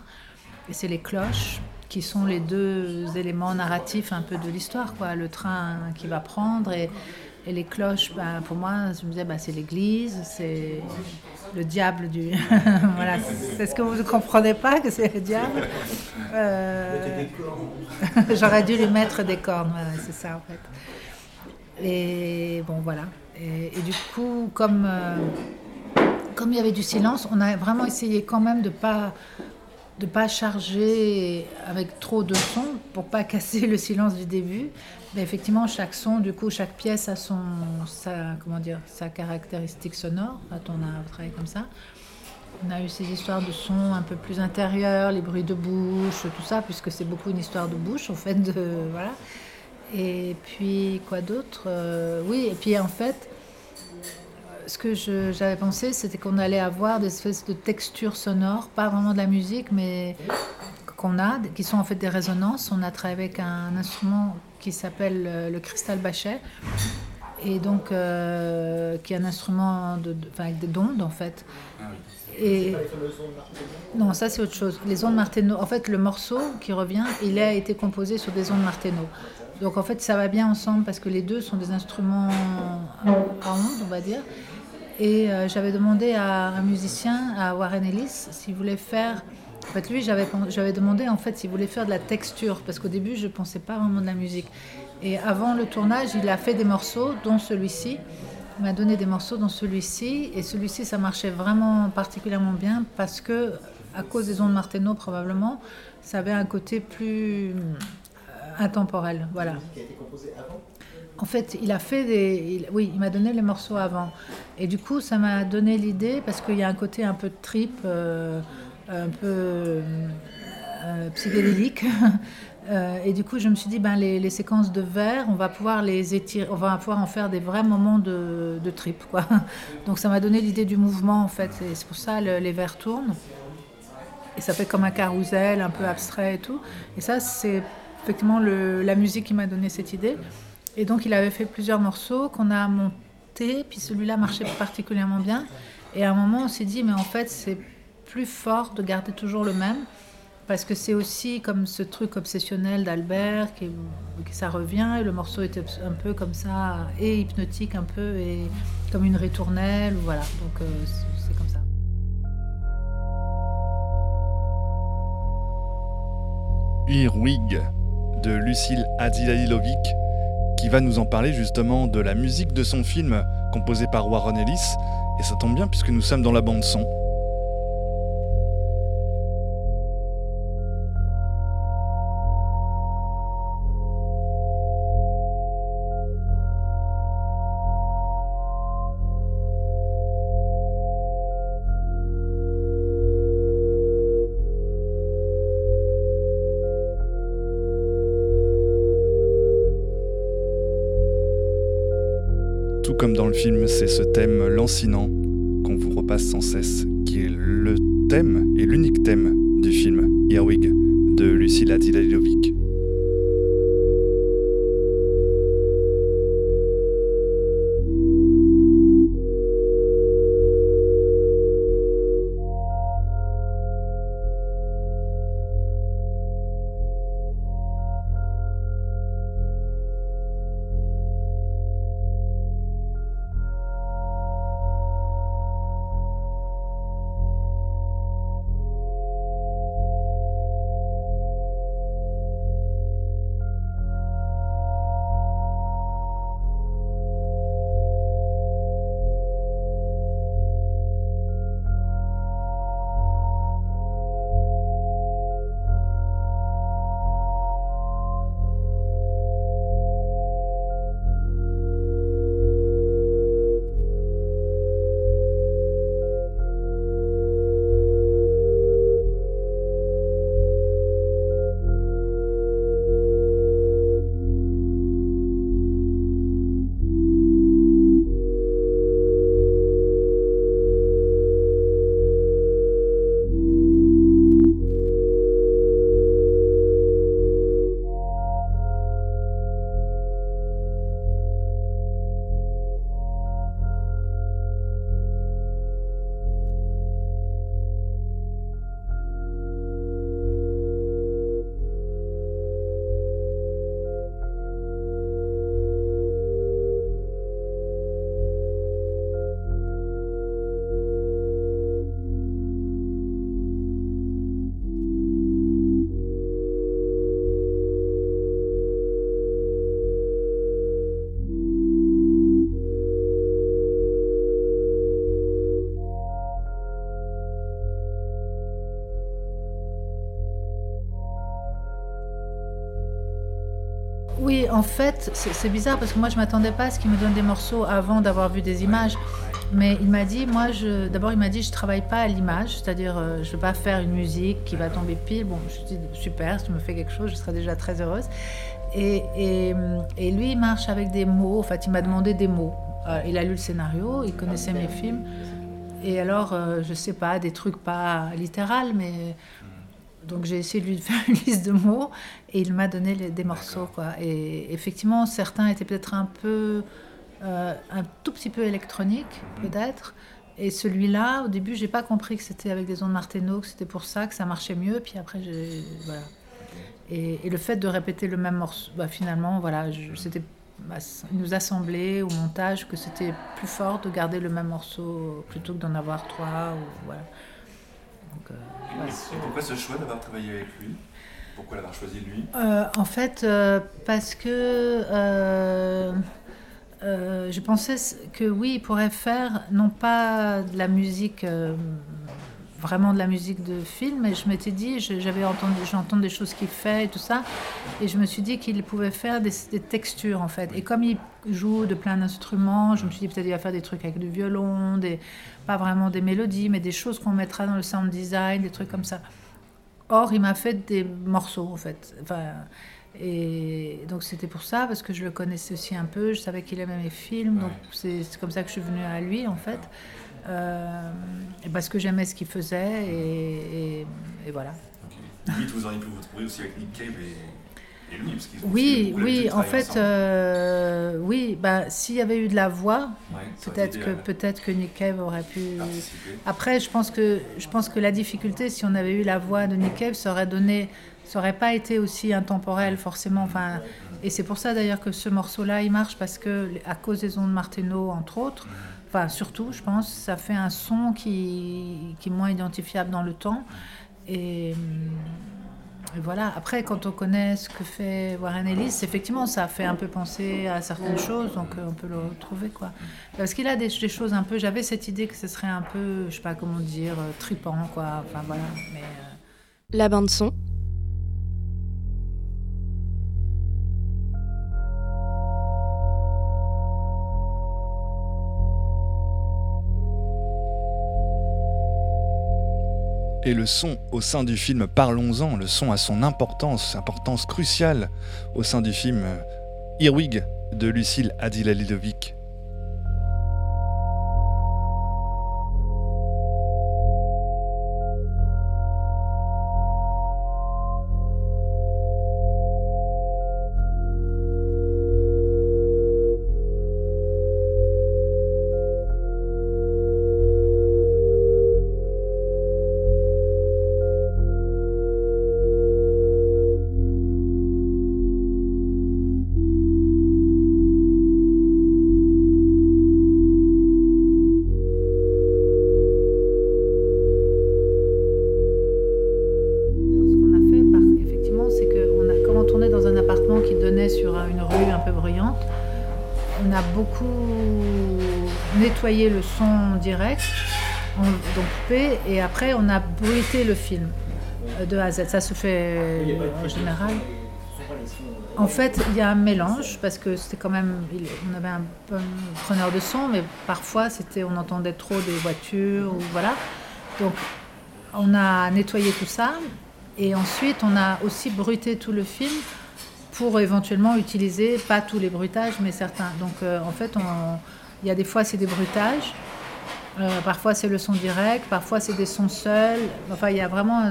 et c'est les cloches qui sont les deux éléments narratifs un peu de l'histoire, quoi. Le train qui va prendre et, et les cloches, bah, pour moi, je me disais, bah, c'est l'église, c'est le diable du. voilà, c'est ce que vous ne comprenez pas, que c'est le diable. Euh... J'aurais dû lui mettre des cornes, c'est ça en fait. Et bon, voilà. Et, du coup, comme, euh, comme il y avait du silence, on a vraiment essayé quand même de ne pas de pas charger avec trop de son pour pas casser le silence du début. Effectivement, chaque son, du coup, chaque pièce a son, sa, comment dire, sa caractéristique sonore. Quand on a travaillé comme ça. On a eu ces histoires de sons un peu plus intérieurs, les bruits de bouche, tout ça, puisque c'est beaucoup une histoire de bouche, en fait. De, voilà. Et puis, quoi d'autre euh, Oui, et puis en fait, ce que j'avais pensé, c'était qu'on allait avoir des espèces de textures sonores, pas vraiment de la musique, mais qu'on a, qui sont en fait des résonances. On a travaillé avec un instrument qui s'appelle le, le cristal bachet, et donc euh, qui est un instrument de, de, enfin, avec des ondes en fait. Et non, ça c'est autre chose. Les ondes Martenot. En fait, le morceau qui revient, il a été composé sur des ondes Martenot. Donc en fait, ça va bien ensemble parce que les deux sont des instruments à ondes, on va dire. Et euh, j'avais demandé à un musicien, à Warren Ellis, s'il voulait faire. En fait, lui, j'avais demandé en fait s'il voulait faire de la texture parce qu'au début, je ne pensais pas vraiment de la musique. Et avant le tournage, il a fait des morceaux, dont celui-ci. Il m'a donné des morceaux, dont celui-ci. Et celui-ci, ça marchait vraiment particulièrement bien parce que, à cause des ondes Martenot, probablement, ça avait un côté plus intemporel. Voilà. Qui a été composé avant? En fait, il a fait des. Il, oui, il m'a donné les morceaux avant. Et du coup, ça m'a donné l'idée, parce qu'il y a un côté un peu de trip, euh, un peu euh, psychédélique. euh, et du coup, je me suis dit, ben, les, séquences de vers, on va pouvoir les étirer, on va pouvoir en faire des vrais moments de, trip. Quoi. Donc, ça m'a donné l'idée du mouvement, en fait. Et c'est pour ça le, les vers tournent. Et ça fait comme un carrousel, un peu abstrait et tout. Et ça, c'est effectivement la musique qui m'a donné cette idée. Et donc il avait fait plusieurs morceaux qu'on a montés, puis celui-là marchait particulièrement bien. Et à un moment, on s'est dit, mais en fait, c'est plus fort de garder toujours le même, parce que c'est aussi comme ce truc obsessionnel d'Albert, qui, qui, ça revient, et le morceau était un peu comme ça, et hypnotique un peu, et comme une ritournelle, voilà. Donc euh, c'est comme ça. Irwig de Lucille Adilailovic qui va nous en parler justement de la musique de son film composé par Warren Ellis. Et ça tombe bien puisque nous sommes dans la bande son. Comme dans le film, c'est ce thème lancinant qu'on vous repasse sans cesse, qui est le thème et l'unique thème du film Earwig de Lucilla Dilailovic. En fait, c'est bizarre parce que moi je m'attendais pas à ce qu'il me donne des morceaux avant d'avoir vu des images. Mais il m'a dit, moi, d'abord il m'a dit, je travaille pas à l'image, c'est-à-dire euh, je veux pas faire une musique qui va tomber pile. Bon, je dis super, si tu me fais quelque chose, je serai déjà très heureuse. Et, lui, il marche avec des mots. En fait, il m'a demandé des mots. Euh, il a lu le scénario, il connaissait mes films. Et alors, euh, je sais pas, des trucs pas littérales, mais donc j'ai essayé de lui faire une liste de mots et il m'a donné les, des morceaux quoi. Et effectivement, certains étaient peut-être un peu, euh, un tout petit peu électroniques peut-être. Et celui-là, au début, j'ai pas compris que c'était avec des ondes Martenot, que c'était pour ça que ça marchait mieux. Puis après, j'ai voilà. Et, et, le fait de répéter le même morceau, bah, finalement, voilà, je- c'était, bah, il nous a semblé au montage que c'était plus fort de garder le même morceau plutôt que d'en avoir trois. Ou, voilà. Donc, euh, voilà. Et pourquoi ce choix d'avoir travaillé avec lui? Pourquoi l'avoir choisi lui? Euh, en fait, euh, parce que euh, je pensais que oui, il pourrait faire non pas de la musique, euh, vraiment de la musique de film, mais je m'étais dit, j'avais entendu, j'entends des choses qu'il fait et tout ça, et je me suis dit qu'il pouvait faire des, des textures en fait. Et comme il joue de plein d'instruments, je me suis dit peut-être il va faire des trucs avec du violon, des, pas vraiment des mélodies, mais des choses qu'on mettra dans le sound design, des trucs comme ça. Or, il m'a fait des morceaux, en fait. Enfin, et donc, c'était pour ça, parce que je le connaissais aussi un peu, je savais qu'il aimait mes films, donc c'est comme ça que je suis venue à lui, en fait. Euh, parce que j'aimais ce qu'il faisait, et, et- et voilà. Vite, vous auriez pu vous trouver aussi avec Nick Cave et, et lui, parce qu'ils ont Oui, oui, en fait, euh, oui, bah, s'il y avait eu de la voix, Ouais, peut-être que, peut-être que Nick Cave aurait pu. participer. Après, je pense, que, je pense que la difficulté, si on avait eu la voix de Nick Cave, ça aurait donné. Ça aurait pas été aussi intemporel, forcément. Enfin, et c'est pour ça d'ailleurs que ce morceau-là, il marche, parce que, à cause des ondes Martenot, entre autres, enfin, surtout, je pense, ça fait un son qui, qui est moins identifiable dans le temps. Et. Et voilà. Après, quand on connaît ce que fait Warren Ellis, effectivement, ça fait un peu penser à certaines choses, donc euh, on peut le retrouver, quoi. Parce qu'il a des, choses un peu. J'avais cette idée que ce serait un peu, je sais pas comment dire, euh, tripant, quoi. Enfin voilà. Mais euh, La bande son. Et le son au sein du film, parlons-en, le son a son importance, importance cruciale au sein du film Irwig de Lucille Adilalidovic. ce le son direct, on- donc coupé, et après on a bruité le film euh, de A à Z. Ça se fait en général. En fait, il y a un mélange parce que c'était quand même, on avait un bon preneur de son, mais parfois c'était, on entendait trop des voitures ou voilà. Donc, on a nettoyé tout ça et ensuite on a aussi bruité tout le film pour éventuellement utiliser pas tous les bruitages, mais certains. Donc, euh, en fait, on- il y a des fois c'est des bruitages. Euh, parfois c'est le son direct, parfois c'est des sons seuls. Enfin, il y a vraiment,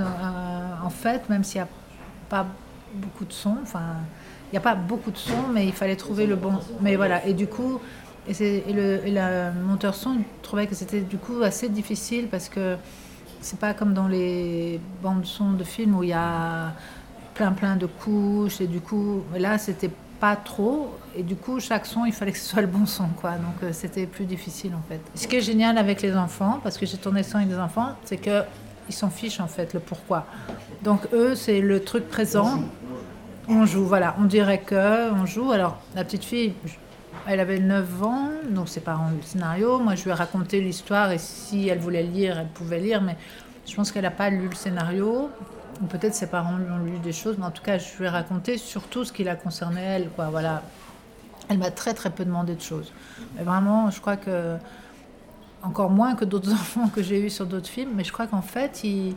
en fait, même s'il n'y a pas beaucoup de sons, enfin, il n'y a pas beaucoup de sons, mais il fallait trouver le bon. Mais voilà, et du coup, et, et le, monteur son trouvait que c'était du coup assez difficile parce que c'est pas comme dans les bandes son de films où il y a plein plein de couches et du coup là c'était pas trop. Et du coup chaque son il fallait que ce soit le bon son quoi. Donc euh, c'était plus difficile en fait. Ce qui est génial avec les enfants parce que j'ai tourné ça avec des enfants c'est que ils s'en fichent en fait le pourquoi. Donc eux c'est le truc présent. On joue. Voilà. On dirait que on joue. Alors la petite fille elle avait 9 ans, donc ses parents ont le scénario. Moi, je lui ai raconté l'histoire et si elle voulait lire, elle pouvait lire, mais je pense qu'elle n'a pas lu le scénario. Peut-être ses parents lui ont lu des choses, mais en tout cas, je lui ai raconté surtout ce qui la concernait elle. Quoi, voilà. Elle m'a très très peu demandé de choses. Mais vraiment, je crois que encore moins que d'autres enfants que j'ai eus sur d'autres films, mais je crois qu'en fait, ils,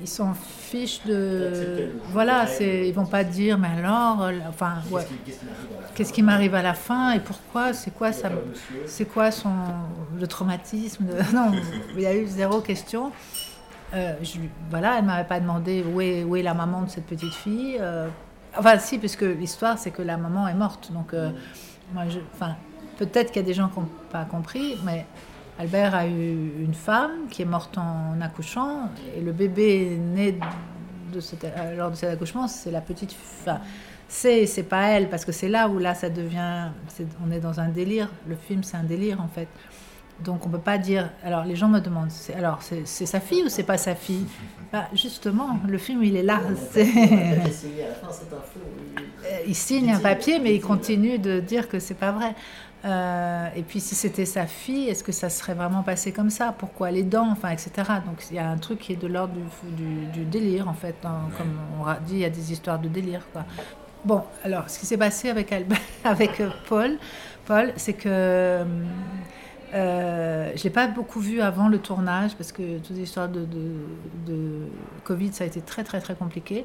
ils s'en fichent de. Voilà, c'est, ils vont pas dire, mais alors, euh, enfin, ouais. Qu'est-ce qui m'arrive à la fin et pourquoi C'est quoi ça C'est quoi son le traumatisme de... Non, il y a eu zéro question. Euh, je, voilà, elle m'avait pas demandé où est, où est la maman de cette petite fille. Euh, enfin, si, puisque l'histoire, c'est que la maman est morte. Donc, euh, moi, je, enfin, peut-être qu'il y a des gens qui n'ont pas compris, mais Albert a eu une femme qui est morte en accouchant, et le bébé né de cet, lors de cet accouchement, c'est la petite. Enfin, c'est c'est pas elle parce que c'est là où là ça devient on est dans un délire le film c'est un délire en fait donc on peut pas dire alors les gens me demandent alors c'est sa fille ou c'est pas sa fille? Bah, justement le film il est là il signe un papier mais il continue de dire que c'est pas vrai euh, et puis si c'était sa fille, est-ce que ça serait vraiment passé comme ça? Pourquoi les dents Enfin, etc. Donc il y a un truc qui est de l'ordre du, du, du, délire, en fait. Hein. Comme on a dit, il y a des histoires de délire. Quoi. Bon, alors, ce qui s'est passé avec, Albert, avec Paul, Paul c'est que euh, je ne l'ai pas beaucoup vu avant le tournage, parce que toutes les histoires de, de, de, Covid, ça a été très, très, très compliqué.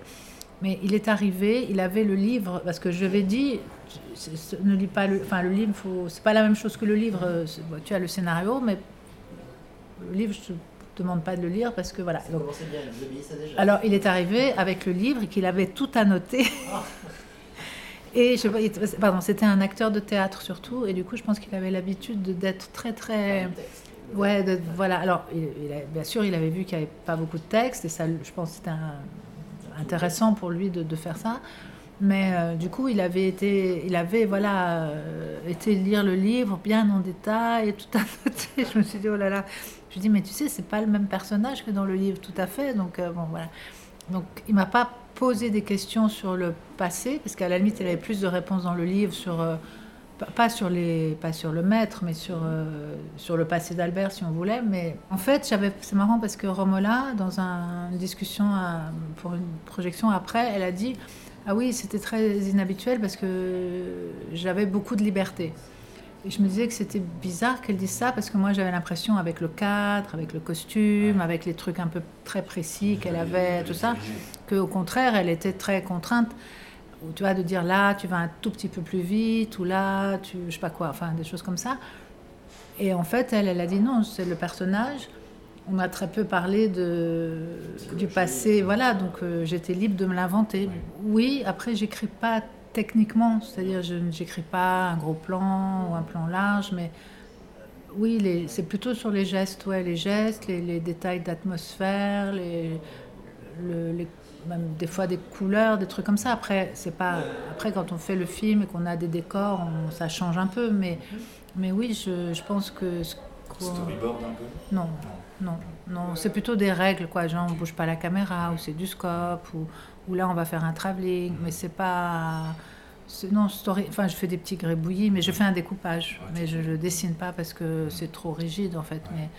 Mais il est arrivé, il avait le livre, parce que je lui avais dit, ne lis pas le, enfin, le livre, c'est pas la même chose que le livre, tu as le scénario, mais le livre, je te demande pas de le lire parce que voilà. Donc, bien, déjà. Alors il est arrivé avec le livre et qu'il avait tout annoté. Ah. Et je, pardon, c'était un acteur de théâtre surtout, et du coup, je pense qu'il avait l'habitude d'être très très, ouais, de, voilà. Alors, il, il a, bien sûr, il avait vu qu'il n'y avait pas beaucoup de texte, et ça, je pense, que c'était intéressant pour lui de, de faire ça. Mais euh, du coup, il avait été, il avait voilà, euh, été lire le livre bien en détail et tout annoté. Je me suis dit oh là là. Je dis mais tu sais, c'est pas le même personnage que dans le livre, tout à fait. Donc euh, bon voilà. Donc il m'a pas posé des questions sur le passé, parce qu'à la limite, il avait plus de réponses dans le livre sur, euh, pas, sur les, pas sur le maître, mais sur, euh, sur le passé d'Albert, si on voulait. Mais en fait, c'est marrant parce que Romola, dans un, une discussion pour une projection après, elle a dit Ah oui, c'était très inhabituel parce que j'avais beaucoup de liberté. Et je me disais que c'était bizarre qu'elle dise ça parce que moi j'avais l'impression avec le cadre, avec le costume, avec les trucs un peu très précis qu'elle avait, tout ça, qu'au contraire elle était très contrainte. Ou tu vois, de dire là tu vas un tout petit peu plus vite, ou là tu. je sais pas quoi, enfin des choses comme ça. Et en fait elle, elle a dit non, c'est le personnage. On a très peu parlé de, du passé, voilà, donc euh, j'étais libre de me l'inventer. Oui, après j'écris pas techniquement, c'est-à-dire je n'écris pas un gros plan ou un plan large, mais oui, c'est plutôt sur les gestes, ouais, les gestes, les, les détails d'atmosphère, les, le, les, même des fois des couleurs, des trucs comme ça. Après, c'est pas, après quand on fait le film et qu'on a des décors, on, ça change un peu, mais, mais oui, je, je pense que... Storyboard un peu? Non, non, non, c'est plutôt des règles, quoi. Genre, on bouge pas la caméra, ou c'est du scope, ou, ou là, on va faire un travelling, mais c'est pas. Non, story... enfin, je fais des petits grébouillis, mais je fais un découpage. Mais je le dessine pas parce que c'est trop rigide, en fait. Mais...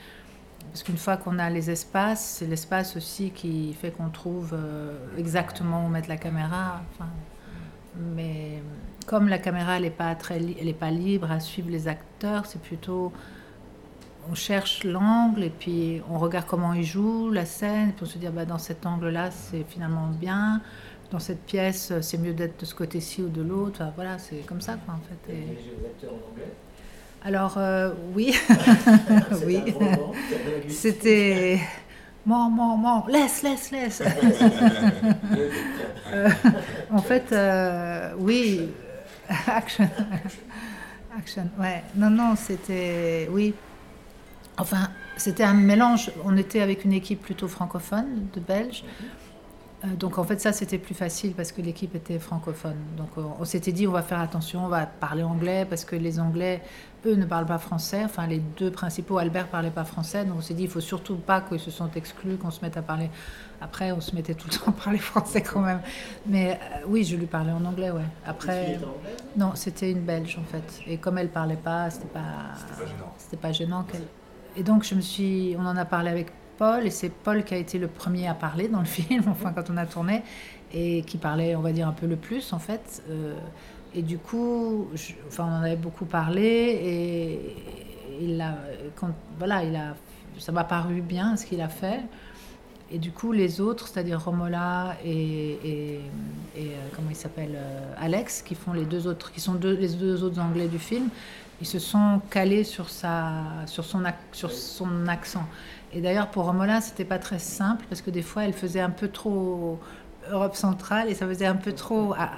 Parce qu'une fois qu'on a les espaces, c'est l'espace aussi qui fait qu'on trouve euh, exactement où mettre la caméra. Enfin, mais comme la caméra, elle n'est pas, très li... elle est pas libre à suivre les acteurs, c'est plutôt on cherche l'angle et puis on regarde comment ils jouent la scène, et puis on se dit bah, dans cet angle-là c'est finalement bien, dans cette pièce c'est mieux d'être de ce côté-ci ou de l'autre, enfin, voilà, c'est comme ça quoi en fait. Et... Alors euh, oui, oui, c'était mort, mort, mort, laisse, laisse, laisse. euh, en fait, euh, oui, action. Action, ouais. Non, non, c'était. Oui, Enfin, c'était un mélange. On était avec une équipe plutôt francophone, de Belges. Euh, donc en fait, ça, c'était plus facile parce que l'équipe était francophone. Donc on, on s'était dit, on va faire attention, on va parler anglais parce que les Anglais, eux, ne parlent pas français. Enfin, les deux principaux, Albert parlait pas français. Donc on s'est dit, il faut surtout pas qu'ils se sentent exclus, qu'on se mette à parler. Après, on se mettait tout le temps à parler français quand même. Mais euh, oui, je lui parlais en anglais, ouais. Après, non, c'était une Belge en fait. Et comme elle parlait pas, c'était pas, c'était pas gênant, pas gênant qu'elle. Et donc, je me suis, on en a parlé avec Paul, et c'est Paul qui a été le premier à parler dans le film, enfin quand on a tourné, et qui parlait, on va dire, un peu le plus en fait. Euh, et du coup, enfin, on en avait beaucoup parlé, et il a, voilà, il a, ça m'a paru bien ce qu'il a fait. Et du coup, les autres, c'est-à-dire Romola et, euh, comment il s'appelle, euh, Alex, qui font les deux autres, qui sont les deux autres Anglais du film, ils se sont calés sur sa, sur son, ac- sur son accent. Et d'ailleurs, pour Romola, c'était pas très simple parce que des fois, elle faisait un peu trop Europe centrale et ça faisait un peu trop. à- à-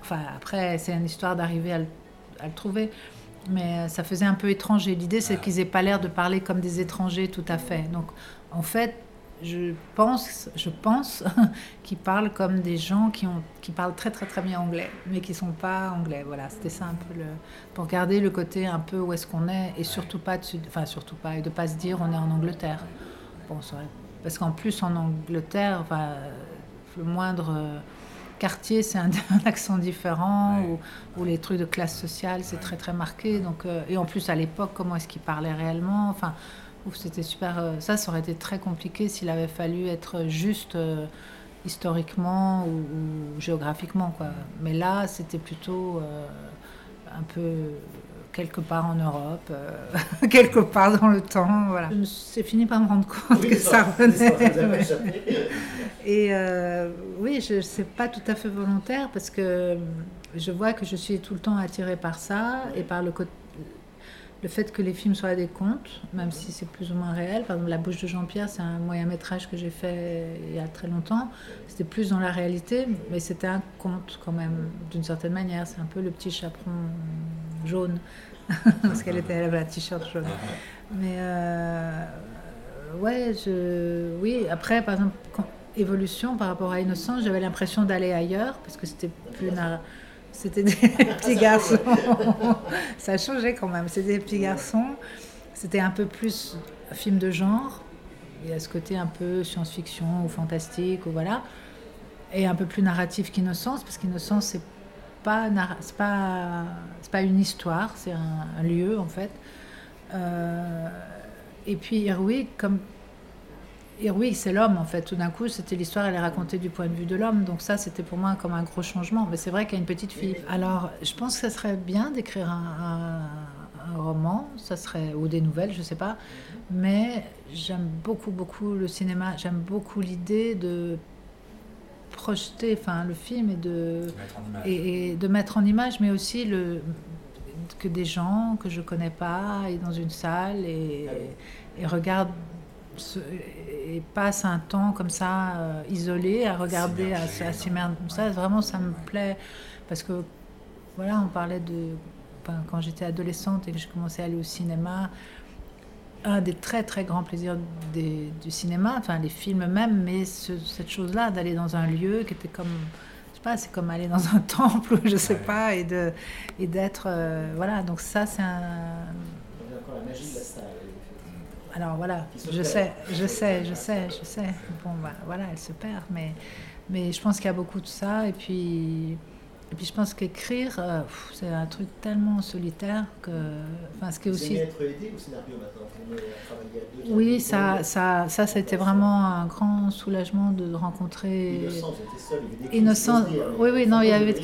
Enfin, après, c'est une histoire d'arriver à, le- à le trouver. Mais euh, ça faisait un peu étranger. L'idée, c'est qu'ils aient pas l'air de parler comme des étrangers tout à fait. Donc, en fait, je pense, je pense qu'ils parlent comme des gens qui, ont, qui parlent très très très bien anglais, mais qui sont pas anglais. Voilà, c'était ça un peu le pour garder le côté un peu où est-ce qu'on est et surtout pas de, enfin surtout pas et de pas se dire on est en Angleterre. Bon, parce qu'en plus en Angleterre, enfin, le moindre euh, quartier, c'est un, un accent différent, ou, ou les trucs de classe sociale, c'est très très marqué. Donc, euh, et en plus à l'époque, comment est-ce qu'il parlait réellement? Enfin, c'était super. euh, ça, ça aurait été très compliqué s'il avait fallu être juste euh, historiquement ou, ou géographiquement, quoi. Mais là, c'était plutôt euh, un peu quelque part en Europe, euh, quelque part dans le temps, voilà. Je me suis- C'est fini par me rendre compte Oui, que ça- ça revenait. ça. Et euh, oui, je c'est pas tout à fait volontaire parce que je vois que je suis tout le temps attirée par ça et par le côté le fait que les films soient des contes, même si c'est plus ou moins réel. Par exemple, La bouche de Jean-Pierre, c'est un moyen métrage que j'ai fait il y a très longtemps. C'était plus dans la réalité, mais c'était un conte quand même, d'une certaine manière. C'est un peu le petit chaperon jaune, parce qu'elle était elle avait un t-shirt jaune. Mais euh, ouais, je, oui. Après, par exemple, quand- évolution par rapport à Innocence, j'avais l'impression d'aller ailleurs parce que c'était plus nar- c'était des petits garçons. Ça changeait quand même. C'était des petits garçons. C'était un peu plus un film de genre. Il y a ce côté un peu science-fiction ou fantastique ou voilà, et un peu plus narratif qu'Innocence parce qu'Innocence c'est pas c'est pas pas une histoire, c'est un, un lieu en fait. Euh, et puis Irwig, comme Irwig, c'est l'homme en fait. Tout d'un coup, c'était l'histoire, elle est racontée du point de vue de l'homme. Donc ça, c'était pour moi comme un gros changement. Mais c'est vrai qu'il y a une petite fille. Alors, je pense que ça serait bien d'écrire un, un- un roman, ça serait ou des nouvelles, je sais pas. Mais j'aime beaucoup, beaucoup le cinéma. J'aime beaucoup l'idée de projeter, enfin, le film et de mettre en image. et, et de mettre en image, mais aussi le que des gens que je connais pas aillent dans une salle et, et regardent et passent un temps comme ça euh, isolé à regarder, à, s'immerger. Ça, vraiment, ça me plaît parce que voilà, on parlait de enfin, quand j'étais adolescente et que j'ai commencé à aller au cinéma. Un des très très grands plaisirs des- du cinéma, enfin les films même, mais ce- cette chose-là d'aller dans un lieu qui était comme je sais pas, c'est comme aller dans un temple, je sais pas, et de et d'être euh, voilà. Donc ça, c'est un. Il y a encore la magie de la salle. Alors voilà, je sais, je sais, je sais, je sais. Bon, bah, voilà, elle se perd, mais mais je pense qu'il y a beaucoup de ça, et puis et puis je pense qu'écrire, euh, c'est un truc tellement solitaire que, enfin, ce qui est aussi être aidé au scénario maintenant? Deux, oui, ça, personnes ça, ça, été vraiment un grand soulagement de rencontrer. Innocence, seul, il y avait des Innocence, critiques, oui, oui, non, il y avait.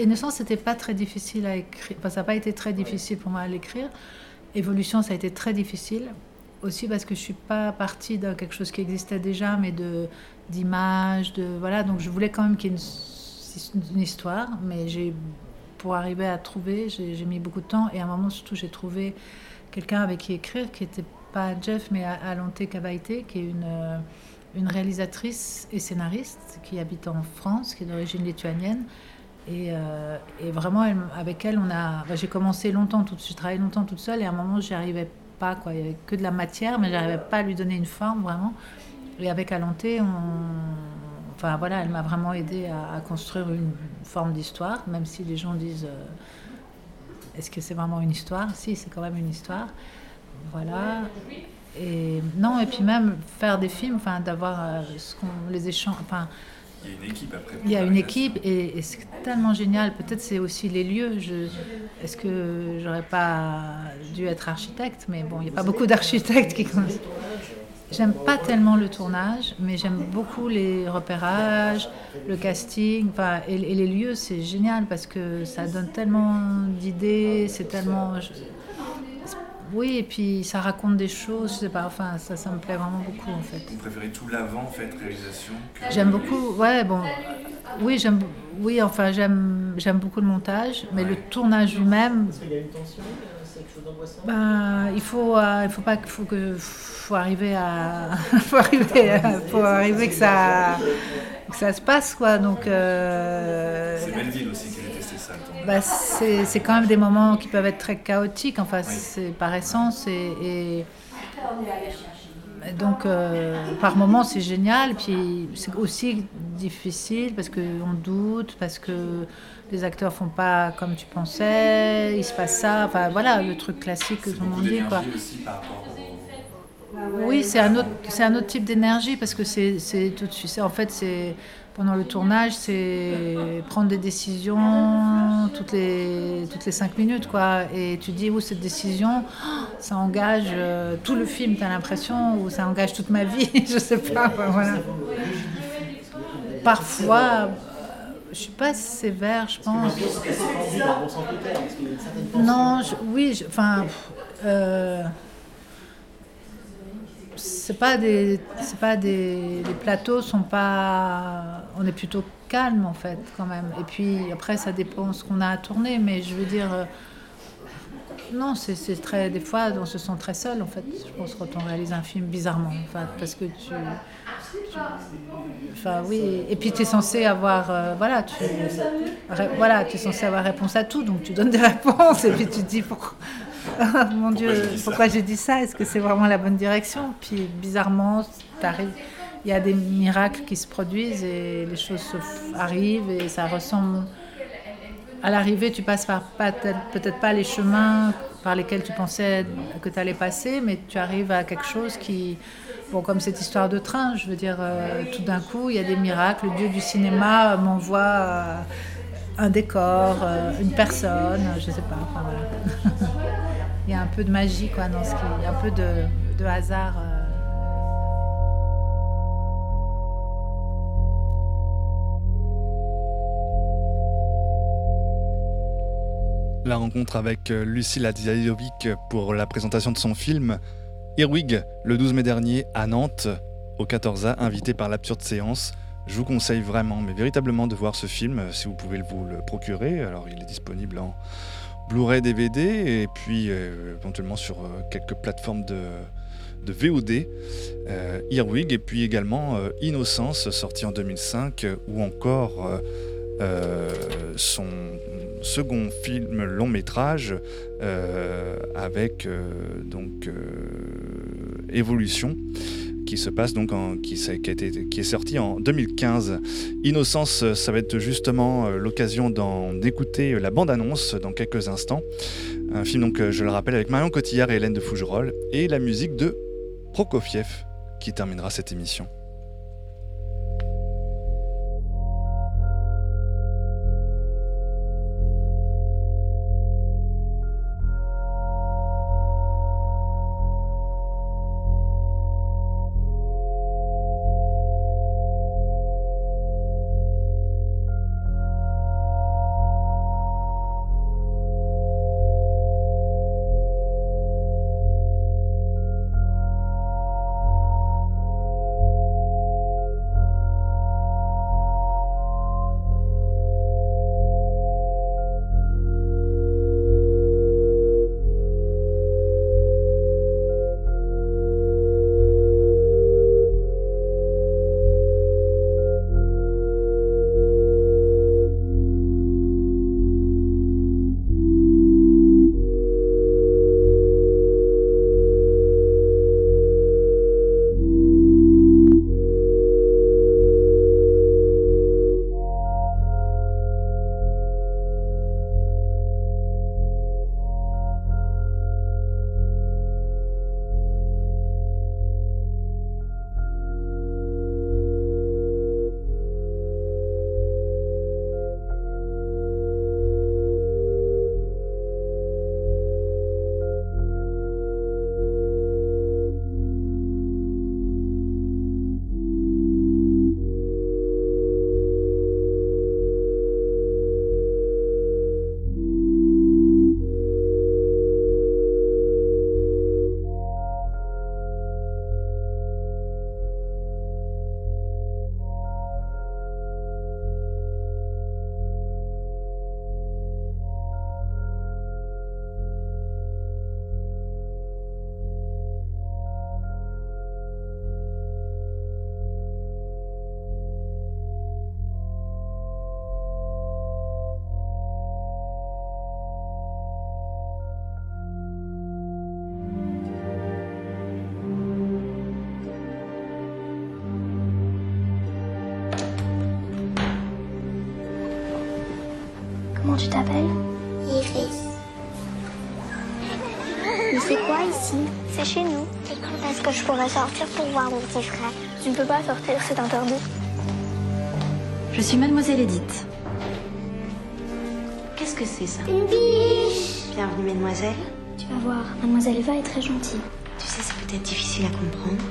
Innocence, c'était pas très difficile à écrire. Enfin, ça n'a pas été très difficile pour moi à l'écrire. Évolution, ça a été très difficile. Aussi parce que je suis pas partie de quelque chose qui existait déjà, mais de d'images, de voilà. Donc je voulais quand même qu'il y ait une, histoire, mais j'ai pour arriver à trouver, j'ai mis beaucoup de temps. Et à un moment, surtout, j'ai trouvé quelqu'un avec qui écrire, qui était pas Jeff, mais Alonte Cavaite, qui est une, euh, une réalisatrice et scénariste qui habite en France, qui est d'origine lituanienne. Et, euh, et vraiment, avec elle, on a. bah, j'ai commencé longtemps, toute, j'ai travaillé longtemps toute seule, et à un moment, j'y arrivais pas, quoi. Il y avait que de la matière, mais j'arrivais pas à lui donner une forme vraiment. Et avec Alonte, on. Enfin voilà, elle m'a vraiment aidé à, à construire une forme d'histoire, même si les gens disent euh, est-ce que c'est vraiment une histoire? Si, c'est quand même une histoire. Voilà. Et non, et puis même faire des films, enfin d'avoir euh, ce qu'on les échanges, enfin Il y a une équipe après. il y a une équipe et, et c'est tellement génial. Peut-être c'est aussi les lieux. Je, est-ce que j'aurais pas dû être architecte? Mais bon, il n'y a pas beaucoup d'architectes qui connaissent. J'aime pas tellement le tournage, mais j'aime beaucoup les repérages, le casting, enfin, et, et les lieux, c'est génial parce que ça donne tellement d'idées, c'est tellement. Oui, et puis ça raconte des choses, je sais pas, enfin, ça, ça me plaît vraiment beaucoup en fait. Vous préférez tout l'avant, en fait, réalisation que- J'aime beaucoup, ouais, bon, oui, j'aime, oui, enfin, j'aime, j'aime beaucoup le montage, mais le tournage lui-même, qu'il y a une tension, euh, c'est quelque chose d'angoissant. ben, il faut, euh, il faut pas, que- faut que, faut arriver à, faut arriver, à- faut arriver que ça, que ça se passe, quoi. Donc, euh, C'est Belleville aussi qui a bah, c'est, quand même des moments qui peuvent être très chaotiques, enfin, c'est par essence et, donc, euh, par moments, c'est génial. Puis, c'est aussi difficile parce qu'on doute, parce que les acteurs font pas comme tu pensais, il se passe ça. Enfin, voilà, le truc classique que tout le monde dit, quoi. D'énergie aussi par rapport au... Oui, c'est un autre, c'est un autre type d'énergie parce que c'est, tout de suite. En fait, c'est pendant le tournage, c'est prendre des décisions toutes les toutes les cinq minutes, quoi. Et tu dis où cette décision, oh, ça engage euh, tout le film. T'as l'impression ou ça engage toute ma vie. je sais pas. voilà. Parfois, je suis pas sévère, je pense. Non, oui, enfin, euh, c'est pas des, c'est pas des, les plateaux sont pas, on est plutôt calme en fait quand même. Et puis après, ça dépend ce qu'on a à tourner, mais je veux dire, euh, non, c'est très, des fois, on se sent très seul en fait. Je pense quand on réalise un film bizarrement, enfin, parce que tu, tu- enfin oui, et puis tu es censé avoir, euh, voilà, tu, voilà, tu es censé avoir réponse à tout, donc tu donnes des réponses, et puis tu te dis pourquoi. Ah, mon Dieu, pourquoi j'ai dit ça? Est-ce que c'est vraiment la bonne direction? Puis bizarrement, t'arrives- il y a des miracles qui se produisent et les choses arrivent et ça ressemble. À l'arrivée, tu passes par peut-être pas les chemins par lesquels tu pensais que tu allais passer, mais tu arrives à quelque chose qui, bon, comme cette histoire de train, je veux dire, euh, tout d'un coup, il y a des miracles. Le Dieu du cinéma m'envoie euh, un décor, euh, une personne, je sais pas. enfin, voilà. il y a un peu de magie, quoi, dans ce qui, il y a un peu de, hasard. euh. La rencontre avec euh, Lucille Adziajovic pour la présentation de son film Irwig, le 12 mai dernier à Nantes, au 14A, invité par l'Absurde Séance. Je vous conseille vraiment, mais véritablement, de voir ce film, euh, si vous pouvez vous le procurer. Alors, il est disponible en Blu-ray, DVD, et puis euh, éventuellement sur euh, quelques plateformes de, de VOD. Euh, Irwig, et puis également Innocence, sorti en 2005, euh, ou encore son second film long métrage euh, avec euh, donc euh, Évolution qui se passe donc qui, qui a été- qui est sorti en 2015. Innocence, euh, ça va être justement euh, l'occasion d'en d'écouter la bande-annonce dans quelques instants. Un film donc, euh, je le rappelle, avec Marion Cotillard et Hélène de Fougerolles et la musique de Prokofiev qui terminera cette émission. Tu t'appelles Iris. Mais c'est quoi ici C'est chez nous. Et quand est-ce que je pourrais sortir pour voir mon petit frère Tu ne peux pas sortir, c'est interdit. Je suis mademoiselle Edith. Qu'est-ce que c'est ça Une biche Bienvenue mademoiselle. Tu vas voir, mademoiselle Eva est très gentille. Tu sais, c'est peut-être difficile à comprendre,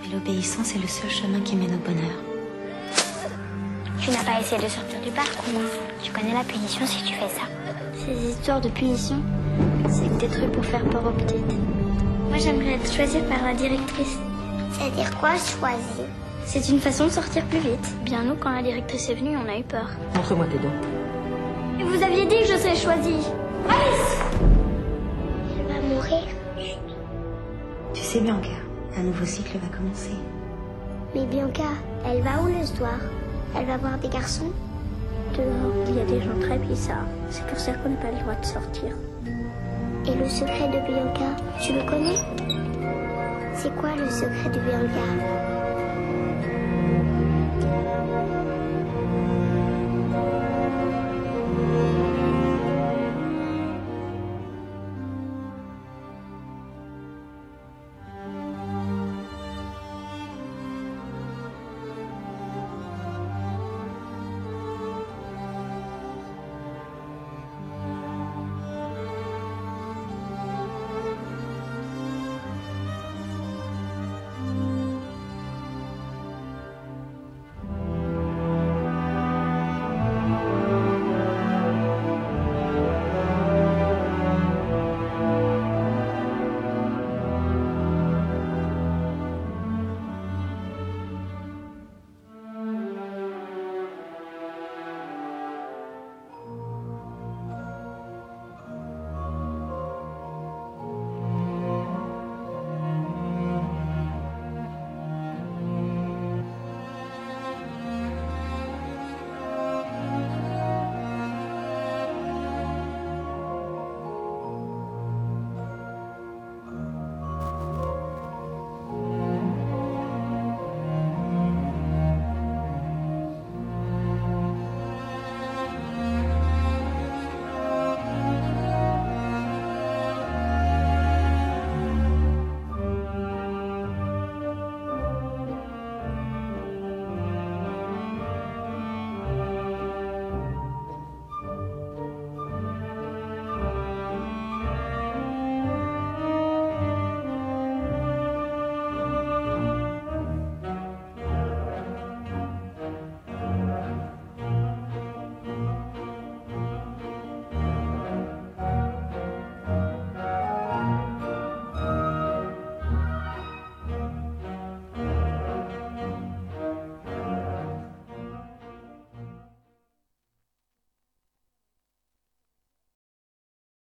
mais l'obéissance est le seul chemin qui mène au bonheur. Tu n'as pas essayé de sortir du parc au moins. Tu connais la punition si tu fais ça. Ces histoires de punition, c'est des trucs pour faire peur aux petites. Moi, j'aimerais être choisie par la directrice. C'est-à-dire quoi, choisir C'est une façon de sortir plus vite. Bien nous, quand la directrice est venue, on a eu peur. Montre-moi tes dents. Et vous aviez dit que je serais choisie. Alice Elle va mourir. Tu sais, Bianca, un nouveau cycle va commencer. Mais Bianca, elle va où le soir Elle va voir des garçons? Il y a des gens très bizarres. C'est pour ça qu'on n'a pas le droit de sortir. Et le secret de Bianca, tu le connais? C'est quoi le secret de Bianca?